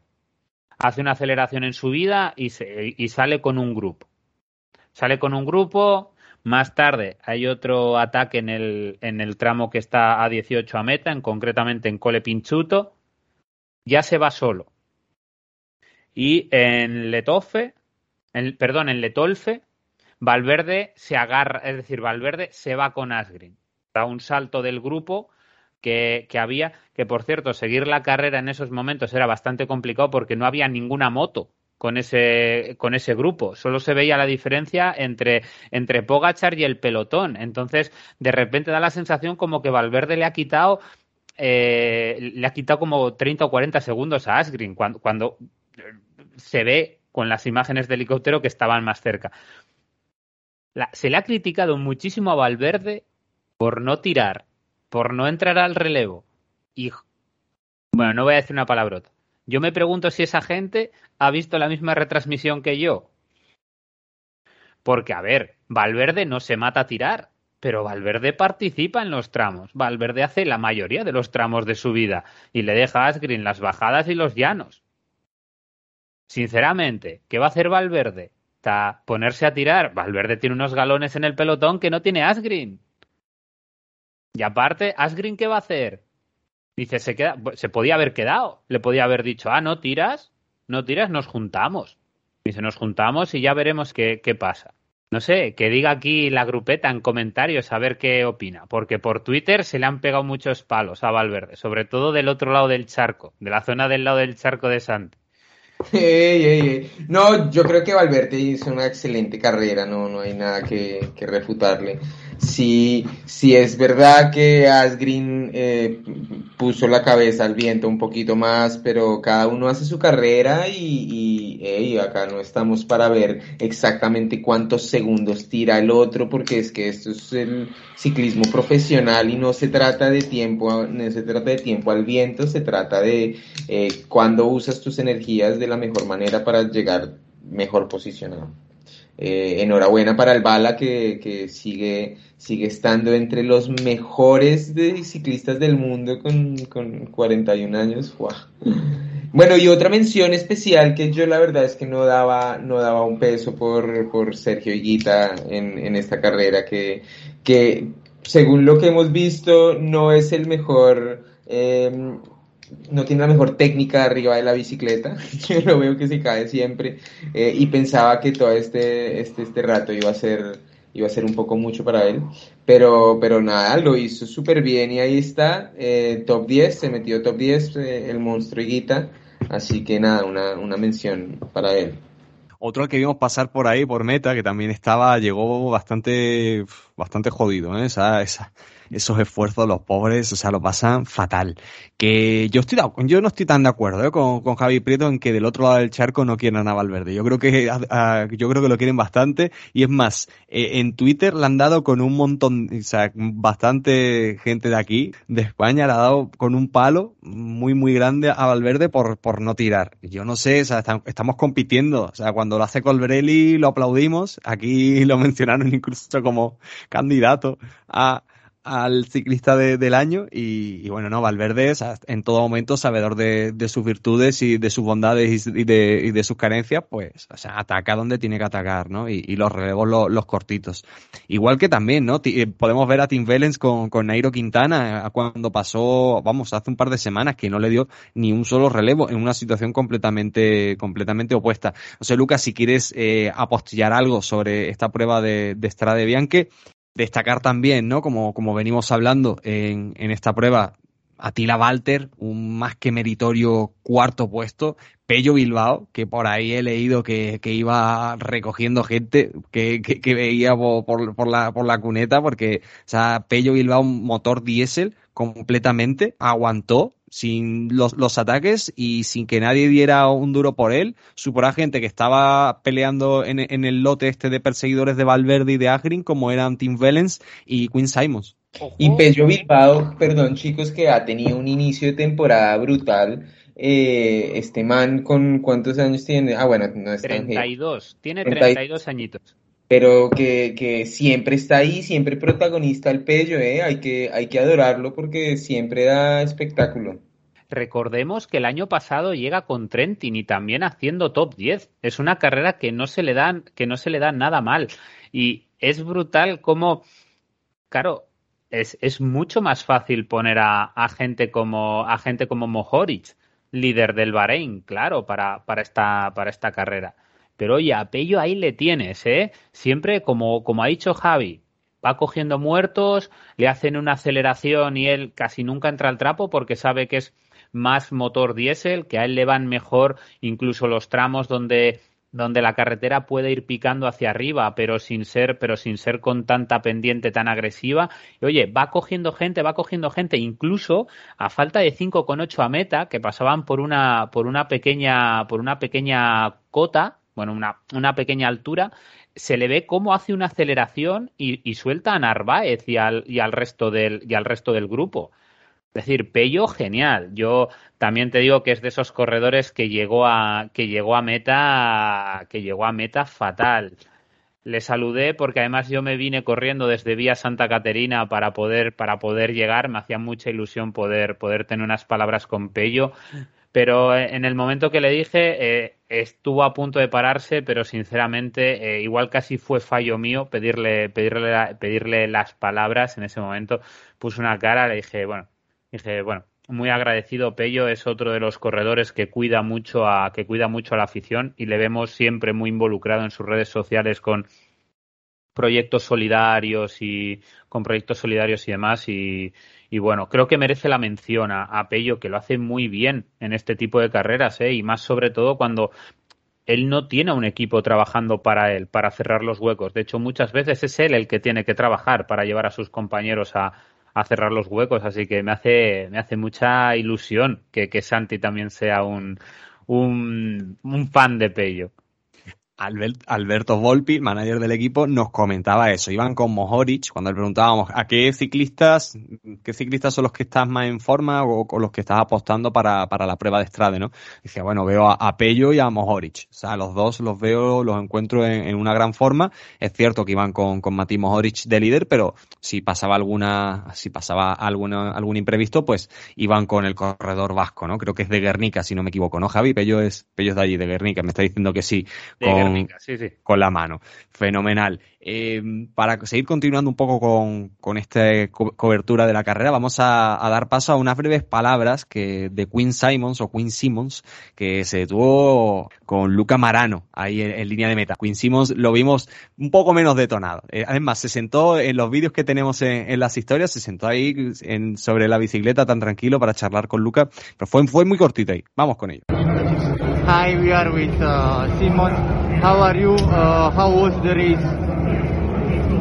hace una aceleración en subida y, y sale con un grupo. Sale con un grupo, más tarde hay otro ataque en el, en el tramo que está a 18 a meta, en, concretamente en Cole Pinchuto, ya se va solo. Y en Letofe, en, perdón, en Letolfe, Valverde se agarra, es decir, Valverde se va con Asgreen. Da un salto del grupo que, había, que por cierto, seguir la carrera en esos momentos era bastante complicado porque no había ninguna moto con ese, con ese grupo. Solo se veía la diferencia entre, entre Pogachar y el pelotón. Entonces, de repente da la sensación como que Valverde le ha quitado, eh, le ha quitado como 30 o 40 segundos a Asgreen cuando, cuando se ve con las imágenes de helicóptero que estaban más cerca. se le ha criticado muchísimo a Valverde por no tirar por no entrar al relevo y bueno, no voy a decir una palabrota. Yo me pregunto si esa gente ha visto la misma retransmisión que yo. Porque, a ver, Valverde no se mata a tirar, pero Valverde participa en los tramos. Valverde hace la mayoría de los tramos de su vida y le deja a Asgreen las bajadas y los llanos. Sinceramente, ¿qué va a hacer Valverde? ¿Está ponerse a tirar? Valverde tiene unos galones en el pelotón que no tiene Asgreen. Y aparte, Asgreen, ¿qué va a hacer? Dice, se, queda, se podía haber quedado. Le podía haber dicho, ah, no tiras, no tiras, nos juntamos. Dice, nos juntamos y ya veremos qué, qué pasa. No sé, que diga aquí la grupeta en comentarios a ver qué opina, porque por Twitter se le han pegado muchos palos a Valverde, sobre todo del otro lado del charco, de la zona del lado del charco de Santi. No, yo creo que Valverde hizo una excelente carrera, no, no hay nada que, que refutarle. Sí, sí es verdad que Asgreen eh, puso la cabeza al viento un poquito más, pero cada uno hace su carrera y, y acá no estamos para ver exactamente cuántos segundos tira el otro, porque es que esto es el ciclismo profesional y no se trata de tiempo, no se trata de tiempo al viento, se trata de eh, cuándo usas tus energías de la mejor manera para llegar mejor posicionado. Eh, enhorabuena para el Bala que, que, sigue, sigue estando entre los mejores de ciclistas del mundo con, con 41 años. Bueno, y otra mención especial que yo la verdad es que no daba, no daba un peso por, por Sergio Higuita en, en esta carrera, que, que según lo que hemos visto no es el mejor eh, no tiene la mejor técnica arriba de la bicicleta. *laughs* Yo lo veo que se cae siempre. Eh, y pensaba que todo este, este, este rato iba a ser iba a ser un poco mucho para él. Pero, pero nada, lo hizo súper bien y ahí está, eh, top 10, se metió top 10 eh, el monstruo Guita Así que nada, una, una mención para él. Otro que vimos pasar por ahí, por meta, que también estaba, llegó bastante, bastante jodido, ¿eh? esa, esa, esos esfuerzos los pobres, o sea, lo pasan fatal. Que yo estoy yo no estoy tan de acuerdo ¿eh? con, con, Javi Prieto en que del otro lado del charco no quieran a Valverde. Yo creo que yo creo que lo quieren bastante y es más, eh, en Twitter le han dado con un montón, o sea, bastante gente de aquí, de España, le ha dado con un palo muy muy grande a Valverde por por no tirar. Yo no sé, o sea, estamos compitiendo, o sea, cuando lo hace Colbrelli lo aplaudimos, aquí *laughs* lo mencionaron incluso como candidato a al ciclista del año y, bueno, no, Valverde es en todo momento sabedor de, sus virtudes y de sus bondades y de, sus carencias, pues, o sea, ataca donde tiene que atacar, ¿no? Y, los relevos los, cortitos. Igual que también, ¿no? Eh, podemos ver a Tim Vellens con, con Nairo Quintana cuando pasó, vamos, hace un par de semanas que no le dio ni un solo relevo en una situación completamente, completamente opuesta. O sea, Lucas, si quieres eh, apostillar algo sobre esta prueba de, de Strade Destacar también, ¿no? Como, como venimos hablando en, en esta prueba, Atila Walter, un más que meritorio cuarto puesto. Pello Bilbao, que por ahí he leído que, que iba recogiendo gente que, que, veía por, por, la, por la cuneta, porque, sea, Pello Bilbao, un motor diésel completamente, aguantó sin los, los, ataques y sin que nadie diera un duro por él. Supera gente que estaba peleando en, en, el lote este de perseguidores de Valverde y de Agrin, como eran Tim Vellens y Quinn Simons. Y Pello Bilbao, perdón chicos, que ha tenido un inicio de temporada brutal. Eh, este man, ¿con cuántos años tiene? Ah, bueno, no es 32, tiene 32 añitos pero que, que, siempre está ahí, siempre protagonista el Pello, ¿eh? hay, que, hay que adorarlo porque siempre da espectáculo. Recordemos que el año pasado llega con Trentin y también haciendo top 10. Es una carrera que no se le da, que no se le da nada mal. Y es brutal como, claro, es, es mucho más fácil poner a, a, gente como a gente como Mohoric, líder del Bahrein, claro, para, para, esta, para esta carrera. Pero oye, a Pello ahí le tienes, ¿eh? Siempre, como, como ha dicho Javi, va cogiendo muertos, le hacen una aceleración y él casi nunca entra al trapo porque sabe que es más motor diésel, que a él le van mejor incluso los tramos donde donde la carretera puede ir picando hacia arriba, pero sin ser, pero sin ser con tanta pendiente tan agresiva. Y oye, va cogiendo gente, va cogiendo gente, incluso a falta de 5,8 a meta, que pasaban por una, por una pequeña, por una pequeña cota, bueno, una, una pequeña altura, se le ve cómo hace una aceleración y, suelta a Narváez y al, y al resto del, y al resto del grupo. Es decir, Pello, genial. Yo también te digo que es de esos corredores que llegó a, que llegó a meta, que llegó a meta fatal. Le saludé porque además yo me vine corriendo desde Vía Santa Caterina para poder, para poder llegar. Me hacía mucha ilusión poder, poder tener unas palabras con Pello pero eh, en el momento que le dije eh, estuvo a punto de pararse, pero sinceramente eh, igual casi fue fallo mío pedirle, pedirle, pedirle las palabras en ese momento. Puse una cara, le dije, bueno, dije, bueno, muy agradecido Pello, es otro de los corredores que cuida mucho a, que cuida mucho a la afición y le vemos siempre muy involucrado en sus redes sociales con proyectos solidarios y con proyectos solidarios y demás y, y bueno, creo que merece la mención a, Pello, que lo hace muy bien en este tipo de carreras, ¿eh? y más sobre todo cuando él no tiene un equipo trabajando para él, para cerrar los huecos. De hecho, muchas veces es él el que tiene que trabajar para llevar a sus compañeros a, cerrar los huecos. Así que me hace, me hace mucha ilusión que, que Santi también sea un, un, un fan de Pello. Alberto Volpi, manager del equipo, nos comentaba eso. Iban con Mohoric cuando le preguntábamos a qué ciclistas, qué ciclistas son los que estás más en forma o, los que estás apostando para, para, la prueba de Estrade, ¿no? Decía, bueno, veo a, Pello y a Mohoric. O sea, los dos los veo, los encuentro en, una gran forma. Es cierto que iban con, con Mati Mohoric de líder, pero si pasaba alguna, si pasaba alguna, algún imprevisto, pues iban con el corredor vasco, ¿no? Creo que es de Guernica, si no me equivoco, ¿no, Javi? Pello es, Pello es de allí, de Guernica. Me está diciendo que sí con, la mano. Fenomenal. Eh, para seguir continuando un poco con, con esta cobertura de la carrera, vamos a, dar paso a unas breves palabras que de Quinn Simons o Quinn Simmons, que se detuvo con Luca Marano ahí en, línea de meta. Quinn Simmons lo vimos un poco menos detonado. Eh, además, se sentó en los vídeos que tenemos en, las historias, se sentó ahí en, sobre la bicicleta tan tranquilo para charlar con Luca, pero fue, fue muy cortito ahí. Vamos con ello. Hi, we are with uh, Simon. How are you? Uh, how was the race?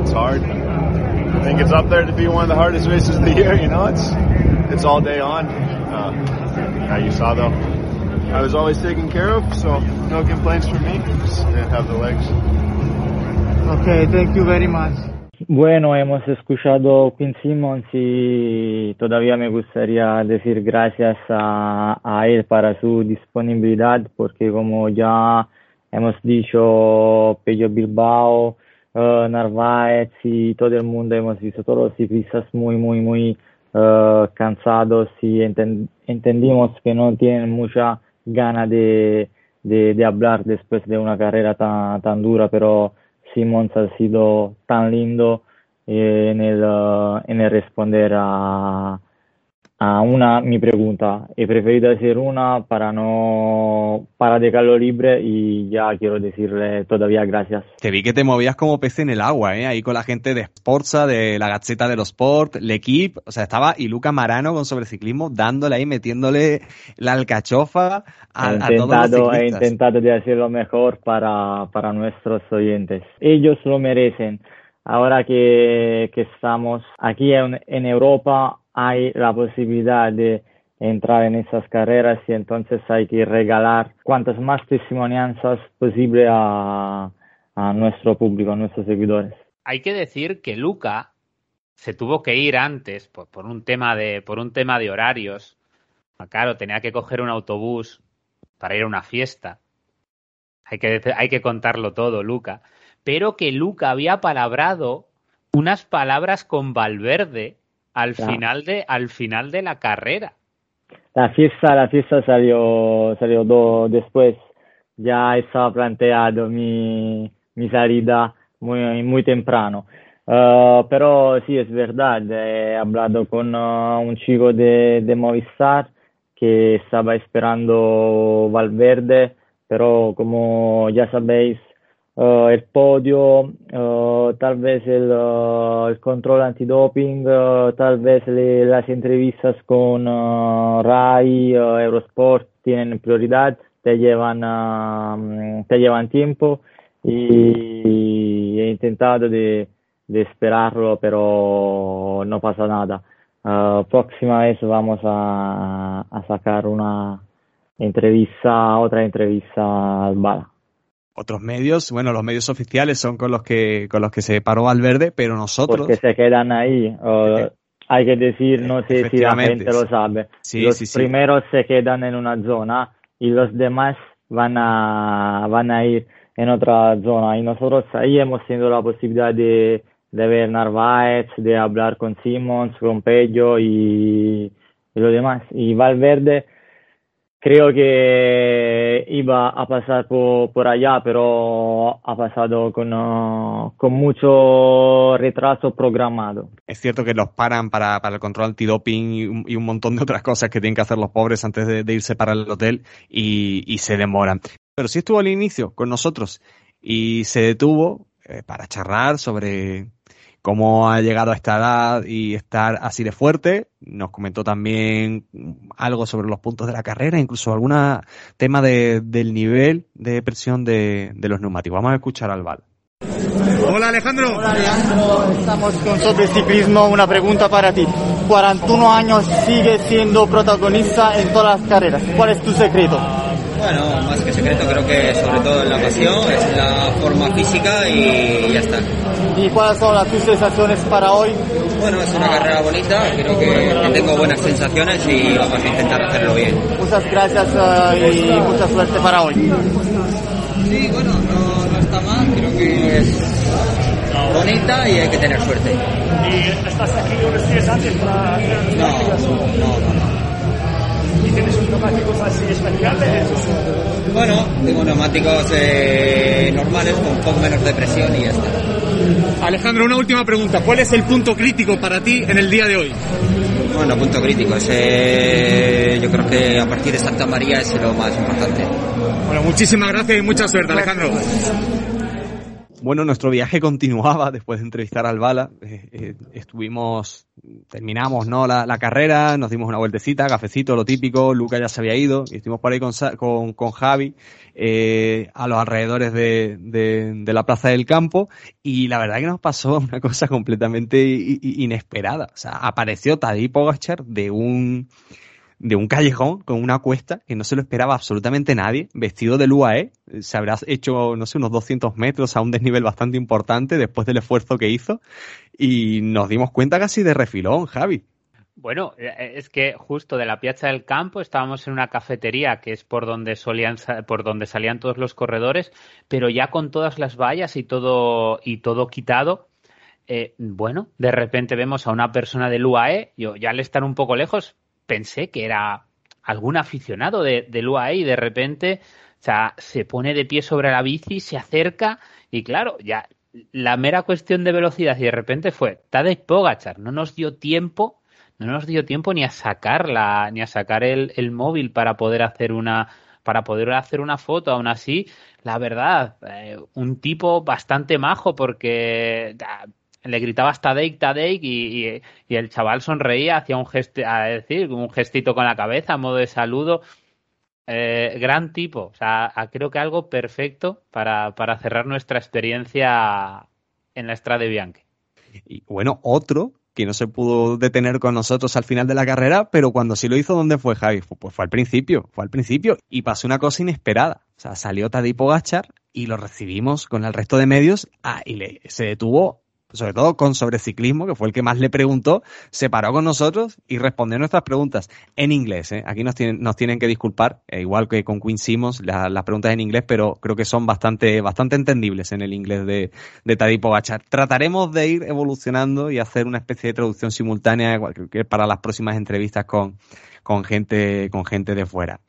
It's hard. I think it's up there to be one of the hardest races of the year. You know, it's it's all day on. Uh, yeah, you saw though. I was always taken care of, so no complaints from me. Just didn't have the legs. Okay, thank you very much. Bueno, hemos escuchado Quinn Simmons y todavía me gustaría decir gracias a, él para su disponibilidad porque como ya hemos dicho, Pello Bilbao Narváez y todo el mundo hemos visto todos los ciclistas muy, muy, muy cansados y entendimos que no tienen mucha gana de, de, hablar después de una carrera tan, tan dura, pero Simons ha sido tan lindo en, el, en el responder a, a una mi pregunta. He preferido decir una para no para dejarlo libre y ya quiero decirle todavía gracias. Te vi que te movías como pez en el agua, ¿eh? ahí con la gente de Sportsa, de la Gaceta de los Sport, L'Equipe, o sea, estaba y Luca Marano con sobreciclismo dándole ahí, metiéndole la alcachofa a, he intentado, He intentado de hacer lo mejor para, para nuestros oyentes. Ellos lo merecen. Ahora que, que estamos aquí en, en Europa, hay la posibilidad de entrar en esas carreras y entonces hay que regalar cuantas más testimonianzas posible a, nuestro público, a nuestros seguidores. Hay que decir que Luca se tuvo que ir antes por, por un tema de por un tema de horarios. Ah, claro, tenía que coger un autobús para ir a una fiesta. Hay que, hay que contarlo todo, Luca. Pero que Luca había palabrado unas palabras con Valverde al final de al final de la carrera. La fiesta, la fiesta salió salió do, después. Ya estaba planteado mi, mi salida muy muy temprano. Uh, pero sí es verdad, he hablado con uh, un chico de, de Movistar que estaba esperando Valverde, pero como ya sabéis, uh, el podio, uh, tal vez el, uh, el control antidoping, tal vez las entrevistas con RAI, Eurosport tienen prioridad, te llevan, um, te llevan tiempo y he intentado de, de esperarlo, pero no pasa nada. próxima vez vamos a, a sacar una entrevista, otra entrevista al Bala otros medios, bueno, los medios oficiales son con los que con los que se paró Valverde, pero nosotros porque se quedan ahí. hay que decir, no sé si la gente lo sabe. los primeros se quedan en una zona y los demás van a van a ir en otra zona y nosotros ahí hemos tenido la posibilidad de, de ver Narváez, de hablar con Simons, con Pello y, y lo demás. Y Valverde creo que iba a pasar por, por allá, pero ha pasado con, uh, con mucho retraso programado. Es cierto que los paran para, para el control antidoping y un, y un montón de otras cosas que tienen que hacer los pobres antes de, de irse para el hotel y, y, se demoran. Pero sí estuvo al inicio con nosotros y se detuvo eh, para charlar sobre cómo ha llegado a esta edad y estar así de fuerte. Nos comentó también algo sobre los puntos de la carrera, incluso algún tema de, del nivel de presión de, de, los neumáticos. Vamos a escuchar al Val. Hola Alejandro. Hola Alejandro, estamos con sobre ciclismo. Una pregunta para ti. 41 años, sigue siendo protagonista en todas las carreras. ¿Cuál es tu secreto? Bueno, más que secreto, creo que sobre todo en la pasión, es la forma física y ya está. ¿Y cuáles son las tus sensaciones para hoy? Bueno, es una carrera bonita, creo que tengo buenas sensaciones y vamos a intentar hacerlo bien. Muchas gracias uh, y mucha suerte para hoy. Sí, bueno, no, no está mal, creo que es bonita y hay que tener suerte. ¿Y estás aquí unos días antes para No, no, no. ¿Y tienes unos neumáticos así especiales? Bueno, tengo neumáticos eh, normales con un poco menos de presión y ya está. Alejandro, una última pregunta. ¿Cuál es el punto crítico para ti en el día de hoy? Bueno, punto crítico. Ese, yo creo que a partir de Santa María es lo más importante. Bueno, muchísimas gracias y mucha suerte, Alejandro. Bueno, nuestro viaje *laughs* continuaba después de entrevistar al Bala. Eh, eh, estuvimos, terminamos ¿no? La, la, carrera, nos dimos una vueltecita, cafecito, lo típico. Luca ya se había ido y estuvimos por ahí con, con, con Javi eh, a los alrededores de, de, la Plaza del Campo. Y la verdad que nos pasó *laughs* una cosa completamente inesperada. O sea, apareció Tadej Pogachar de un de un callejón con una cuesta que no se lo esperaba absolutamente nadie, vestido de UAE, se habrá hecho, no sé, unos 200 metros a un desnivel bastante importante después del esfuerzo que hizo y nos dimos cuenta casi de refilón, Javi. Bueno, eh, es que justo de la Piazza del Campo estábamos en una cafetería que es por donde solían por donde salían todos los corredores, pero ya con todas las vallas y todo y todo quitado. Eh, bueno, de repente vemos a una persona del UAE, yo ya al estar un poco lejos pensé que era algún aficionado de, del UAE y de repente o sea, se pone de pie sobre la bici, se acerca y claro, ya la mera cuestión de velocidad y de repente fue Tadej Pogachar, no nos dio tiempo, no nos dio tiempo ni a sacarla, ni a sacar el, el móvil para poder hacer una para poder hacer una foto, aún así, la verdad, eh, un tipo bastante majo porque le gritaba hasta Tadej y, y, y, el chaval sonreía, hacía un gesto, a decir, un gestito con la cabeza a modo de saludo. Eh, gran tipo, o sea, creo que algo perfecto para, para cerrar nuestra experiencia en la Estrada de Bianchi. Y bueno, otro que no se pudo detener con nosotros al final de la carrera, pero cuando sí lo hizo, ¿dónde fue Javi? Pues fue al principio, fue al principio y pasó una cosa inesperada. O sea, salió Tadej Pogachar y lo recibimos con el resto de medios ah, y le, se detuvo sobre todo con sobre ciclismo, que fue el que más le preguntó, se paró con nosotros y respondió nuestras preguntas en inglés. ¿eh? Aquí nos tienen, nos tienen que disculpar, eh, igual que con Queen Simmons, las preguntas en inglés, pero creo que son bastante, bastante entendibles en el inglés de, de Tadej Pogacar. Trataremos de ir evolucionando y hacer una especie de traducción simultánea para las próximas entrevistas con, con, gente, con gente de fuera.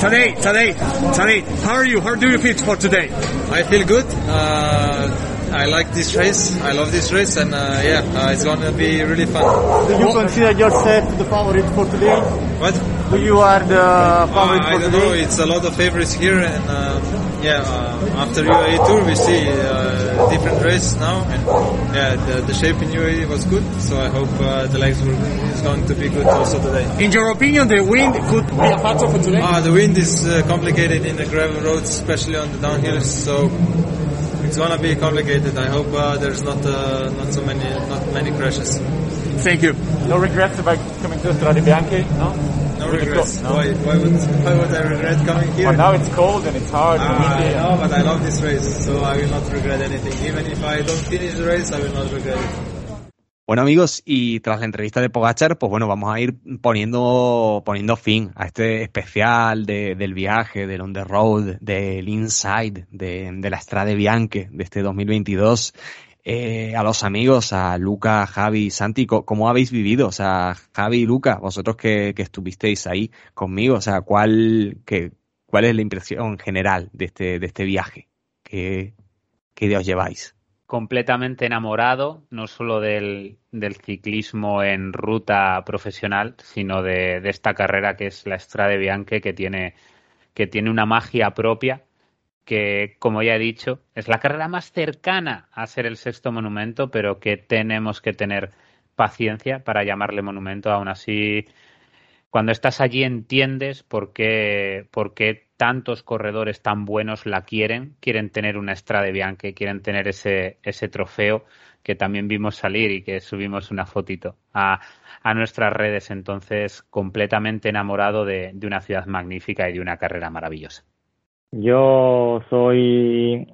Today, today, today, how are you? How do you feel for today? I feel good. Uh... I like this race. I love this race, and uh, yeah, uh, it's going to be really fun. Do you consider yourself the favorite for today? What? Do you are the favorite uh, for I don't today? know. It's a lot of favorites here, and um, yeah, uh, after UAE tour, we see uh, different race now, and yeah, the, the shape in UAE was good. So I hope uh, the legs will, is going to be good also today. In your opinion, the wind could be a factor for today? Ah, the wind is uh, complicated in the gravel roads, especially on the downhills. So it's gonna be complicated. I hope uh, there's not uh, not so many not many crashes. Thank you. No regrets about coming to Strade Bianchi, no? No regrets. No? Why, why would why would I regret coming here? Well, now it's cold and it's hard. Uh, I know, but I love this race, so I will not regret anything. Even if I don't finish the race, I will not regret it. Bueno amigos, y tras la entrevista de Pogachar, pues bueno, vamos a ir poniendo, poniendo fin a este especial de, del viaje, del on the road, del inside, de, de la Strade Bianche de este 2022. Eh, a los amigos, a Luca, Javi, Santi, ¿cómo habéis vivido? O sea, Javi y Luca, vosotros que, que estuvisteis ahí conmigo, o sea, ¿cuál, que, cuál es la impresión general de este, de este viaje? ¿Qué, qué os lleváis? Completamente enamorado, no solo del, del, ciclismo en ruta profesional, sino de, de, esta carrera que es la Strade Bianche, que tiene, que tiene una magia propia, que, como ya he dicho, es la carrera más cercana a ser el sexto monumento, pero que tenemos que tener paciencia para llamarle monumento. Aún así, cuando estás allí entiendes por qué, por qué tantos corredores tan buenos la quieren, quieren tener una Strade Bianche, quieren tener ese, ese trofeo que también vimos salir y que subimos una fotito a, a nuestras redes. Entonces, completamente enamorado de, de, una ciudad magnífica y de una carrera maravillosa. Yo soy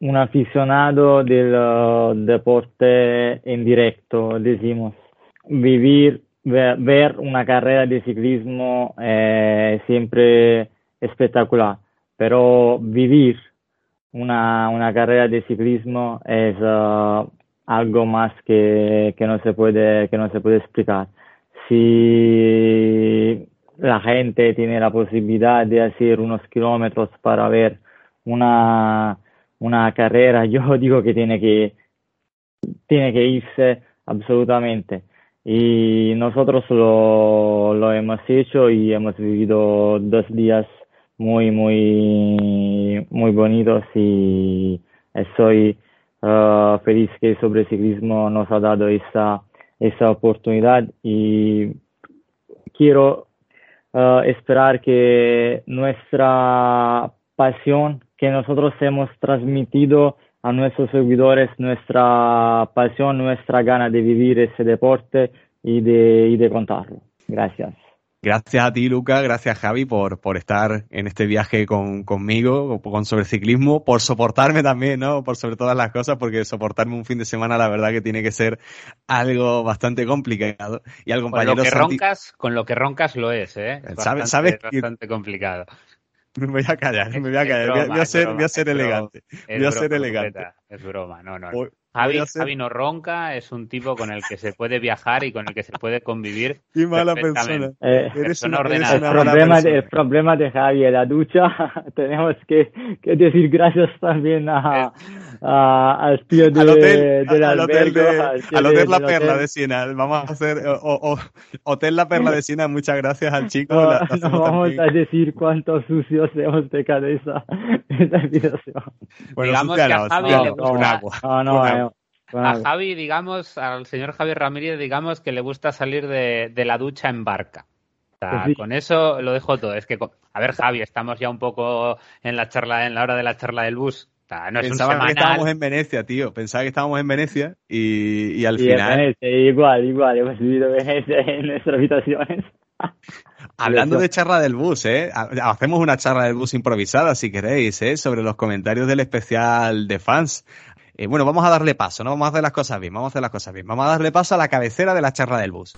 un aficionado del uh, deporte en directo, decimos. Vivir, ver, una carrera de ciclismo es siempre espectacular, pero vivir una, una carrera de ciclismo es uh, algo más que, que, no se puede, que no se puede explicar. Si la gente tiene la posibilidad de hacer unos kilómetros para ver una, una carrera, *laughs* yo digo que tiene que, tiene que irse absolutamente. Y nosotros lo, lo hemos hecho y hemos vivido dos días muy, muy, muy bonitos y estoy uh, feliz que sobre ciclismo nos ha dado esa, esa oportunidad y quiero uh, esperar que nuestra pasión que nosotros hemos transmitido a nuestros seguidores, nuestra pasión, nuestra gana de vivir ese deporte y de, y de contarlo. Gracias. Gracias a ti, Luca, gracias Javi por, por estar en este viaje con, conmigo, con sobre ciclismo, por soportarme también, ¿no? Por sobre todas las cosas, porque soportarme un fin de semana, la verdad que tiene que ser algo bastante complicado. Y al compañero con lo que Santi- roncas, con lo que roncas lo es, ¿eh? Es ¿Sabes- bastante, sabes que- bastante complicado. *laughs* Me voy a callar, me voy a callar. Voy a- broma, voy a ser, broma, voy a ser broma, elegante. Voy a ser elegante. Es broma, no, no. no. Voy- Javi, voy ser- Javi no ronca, es un tipo con el que se puede viajar y con el que se puede convivir. *laughs* Qué mala persona. Eh, Persona una- eres el una mala problema, de, persona. el problema de Javi en la ducha, *laughs* tenemos que, que decir gracias también a, a- al tío de, al hotel, del al hotel, de- al de- hotel La Perla hotel. de Siena. Vamos a hacer o- o- Hotel La Perla de *laughs* Siena. Muchas gracias al chico. No, La- la no vamos también. a decir cuántos sucios hemos de esa, *laughs* esa habitación. Bueno, Digamos que a Javi le no, gusta- con agua. No, no, Con eh, agua. A. Javi, digamos, al señor Javier Ramírez, digamos que le gusta salir de, de la ducha en barca. O sea, Pues sí. con eso lo dejo todo. Es que, a ver, Javi, estamos ya un poco en la charla, en la hora de la charla del bus. O sea, no es Pensaba un que estábamos en Venecia, tío. Pensaba que estábamos en Venecia y, y al Y en final, Venecia, igual, igual, hemos vivido Venecia en nuestras habitaciones. *laughs* hablando de charla del bus, ¿eh? Ha- Hacemos una charla del bus improvisada, si queréis, ¿eh? Sobre los comentarios del especial de fans. Eh, bueno, vamos a darle paso, ¿no? Vamos a hacer las cosas bien, vamos a hacer las cosas bien. Vamos a darle paso a la cabecera de la charla del bus.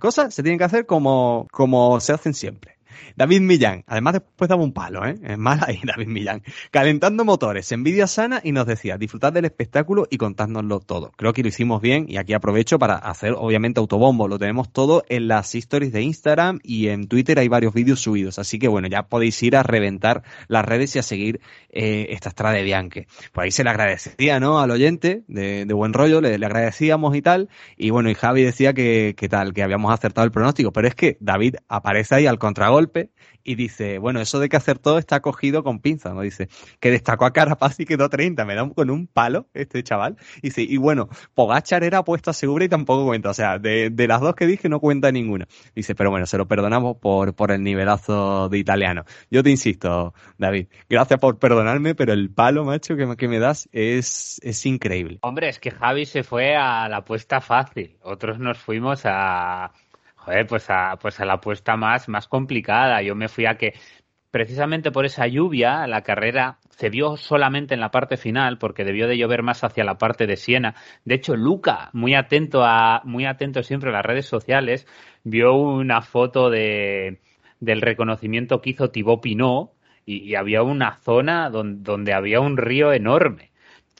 Cosas se tienen que hacer como, como se hacen siempre. David Millán, además después daba un palo, ¿eh? Es mal ahí, *laughs* David Millán. Calentando motores, envidia sana y nos decía, disfrutad del espectáculo y contádnoslo todo. Creo que lo hicimos bien y aquí aprovecho para hacer, obviamente, autobombo. Lo tenemos todo en las stories de Instagram y en Twitter hay varios vídeos subidos. Así que bueno, ya podéis ir a reventar las redes y a seguir eh, esta estrada de Bianque. Por ahí se le agradecía, ¿no? Al oyente de, de buen rollo, le, le agradecíamos y tal. Y bueno, y Javi decía que, que tal, que habíamos acertado el pronóstico. Pero es que David aparece ahí al contragolpe y dice, bueno, eso de que acertó está cogido con pinza, ¿no? Dice, que destacó a Carapaz y quedó 30, me da con un palo este chaval. Y dice, y bueno, Pogachar era puesto a segura y tampoco cuenta, o sea, de, de las dos que dije no cuenta ninguna. Dice, pero bueno, se lo perdonamos por, por el nivelazo de italiano. Yo te insisto, David, gracias por perdonarme, pero el palo, macho, que, me- que me das es, es increíble. Hombre, es que Javi se fue a la apuesta fácil. Otros nos fuimos a. Joder, pues a, pues a la apuesta más, más complicada. Yo me fui a que, precisamente por esa lluvia, la carrera se vio solamente en la parte final, porque debió de llover más hacia la parte de Siena. De hecho, Luca, muy atento a, muy atento siempre a las redes sociales, vio una foto de, del reconocimiento que hizo Thibaut Pinot y, y había una zona donde, donde había un río enorme.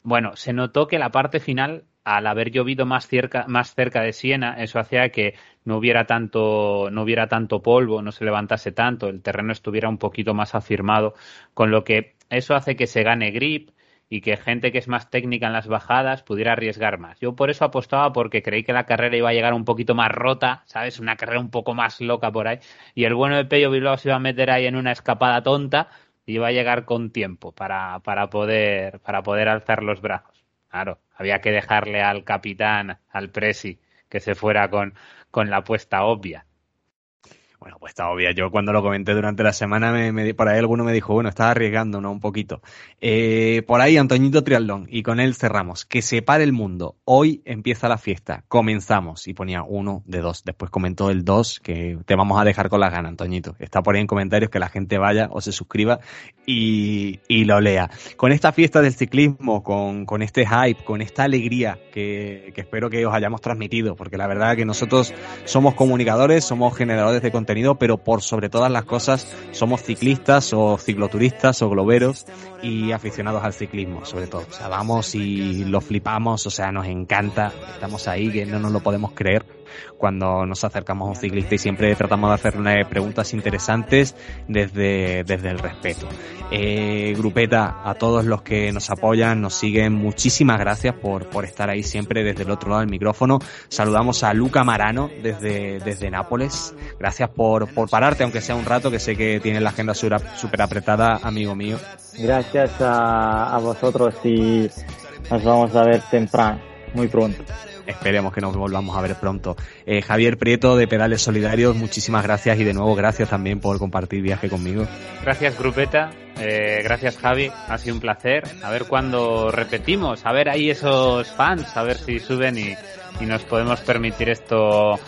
Bueno, se notó que la parte final, al haber llovido más cerca, más cerca de Siena, eso hacía que no hubiera tanto, no hubiera tanto polvo, no se levantase tanto, el terreno estuviera un poquito más afirmado, con lo que eso hace que se gane grip y que gente que es más técnica en las bajadas pudiera arriesgar más. Yo por eso apostaba porque creí que la carrera iba a llegar un poquito más rota, ¿sabes? Una carrera un poco más loca por ahí. Y el bueno de Pello Bilbao se iba a meter ahí en una escapada tonta y iba a llegar con tiempo para, para, poder, para poder alzar los brazos. Claro, había que dejarle al capitán, al presi, que se fuera con, con la apuesta obvia. Bueno, pues está obvia. Yo cuando lo comenté durante la semana, me, me- por ahí alguno me dijo, bueno, estás arriesgando, ¿no? Un poquito. Eh, por ahí Antoñito Triatlón, y con él cerramos. Que se pare el mundo. Hoy empieza la fiesta. Comenzamos. Y ponía uno de dos. Después comentó el dos, que te vamos a dejar con las ganas, Antoñito. Está por ahí en comentarios que la gente vaya o se suscriba y, y lo lea. Con esta fiesta del ciclismo, con, con este hype, con esta alegría que, que espero que os hayamos transmitido, porque la verdad que nosotros somos comunicadores, somos generadores de contenido, pero por sobre todas las cosas somos ciclistas o cicloturistas o globeros y aficionados al ciclismo, sobre todo. O sea, vamos y lo flipamos, o sea, nos encanta, estamos ahí, que no nos lo podemos creer. Cuando nos acercamos a un ciclista y siempre tratamos de hacerle preguntas interesantes desde, desde el respeto. Eh, grupeta, a todos los que nos apoyan, nos siguen, muchísimas gracias por, por estar ahí siempre desde el otro lado del micrófono. Saludamos a Luca Marano desde, desde Nápoles. Gracias por, por pararte, aunque sea un rato, que sé que tienes la agenda súper apretada, amigo mío. Gracias a, a vosotros y nos vamos a ver temprano, muy pronto. Esperemos que nos volvamos a ver pronto. Eh, Javier Prieto de Pedales Solidarios, muchísimas gracias y de nuevo gracias también por compartir viaje conmigo. Gracias Grupeta, eh, gracias Javi, ha sido un placer. A ver cuándo repetimos, a ver ahí esos fans, a ver si suben y, y nos podemos permitir esto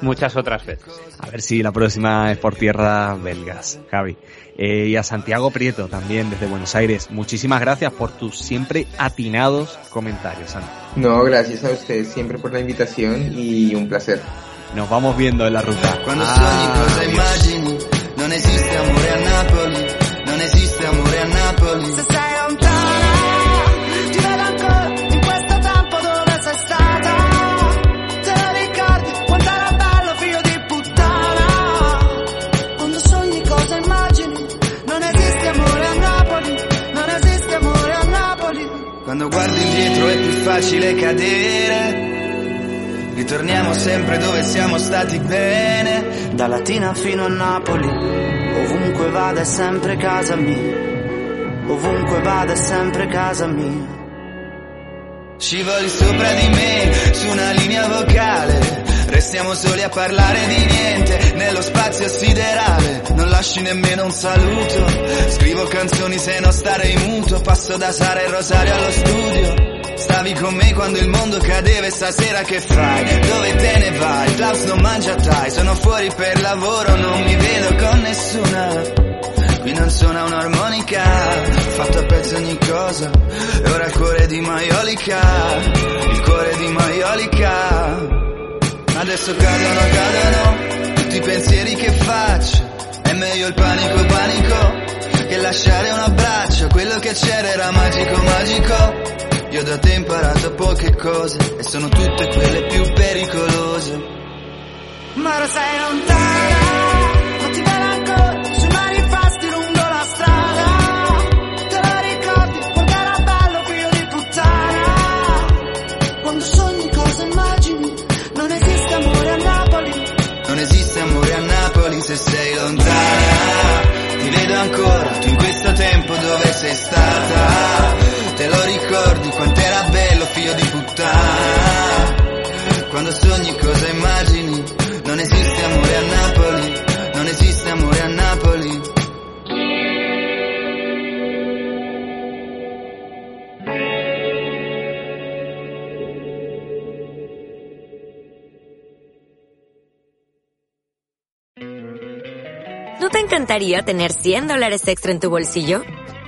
muchas otras veces. A ver si la próxima es por tierra belgas, Javi. Eh, y a Santiago Prieto también desde Buenos Aires. Muchísimas gracias por tus siempre atinados comentarios, Santi. No, gracias a ustedes siempre por la invitación y un placer. Nos vamos viendo en la ruta. Quando sogni cosa immagini, non esiste amore a Napoli, non esiste amore a Napoli. Facile cadere. Ritorniamo sempre dove siamo stati bene. Da Latina fino a Napoli, ovunque vada è sempre casa mia. Ovunque vada è sempre casa mia. Scivoli sopra di me, su una linea vocale. Restiamo soli a parlare di niente, nello spazio siderale. Non lasci nemmeno un saluto. Scrivo canzoni se non stare in muto. Passo da Sara e Rosario allo studio. Stavi con me quando il mondo cadeva e stasera che fai? Dove te ne vai? Klaus non mangia tai, sono fuori per lavoro, non mi vedo con nessuna. Qui non suona un'armonica, fatto a pezzi ogni cosa. E ora il cuore di Maiolica, il cuore di Maiolica. Adesso cadono, cadono, tutti i pensieri che faccio. È meglio il panico, panico, che lasciare un abbraccio. Quello che c'era era magico, magico. Io da te ho imparato poche cose e sono tutte quelle più pericolose. Ma ora sei lontana, ma ti vedo ancora sui manifesti lungo la strada. Te lo ricordi quanto era bello figlio di puttana? Quando sogni cosa immagini, non esiste amore a Napoli. Non esiste amore a Napoli se sei lontana. Ti vedo ancora, tu in questo tempo dove sei stata. Quando sogni cosa immagini, non esiste amore a Napoli. Non esiste amore a Napoli. ¿No te encantaría tener 100 dólares extra en tu bolsillo?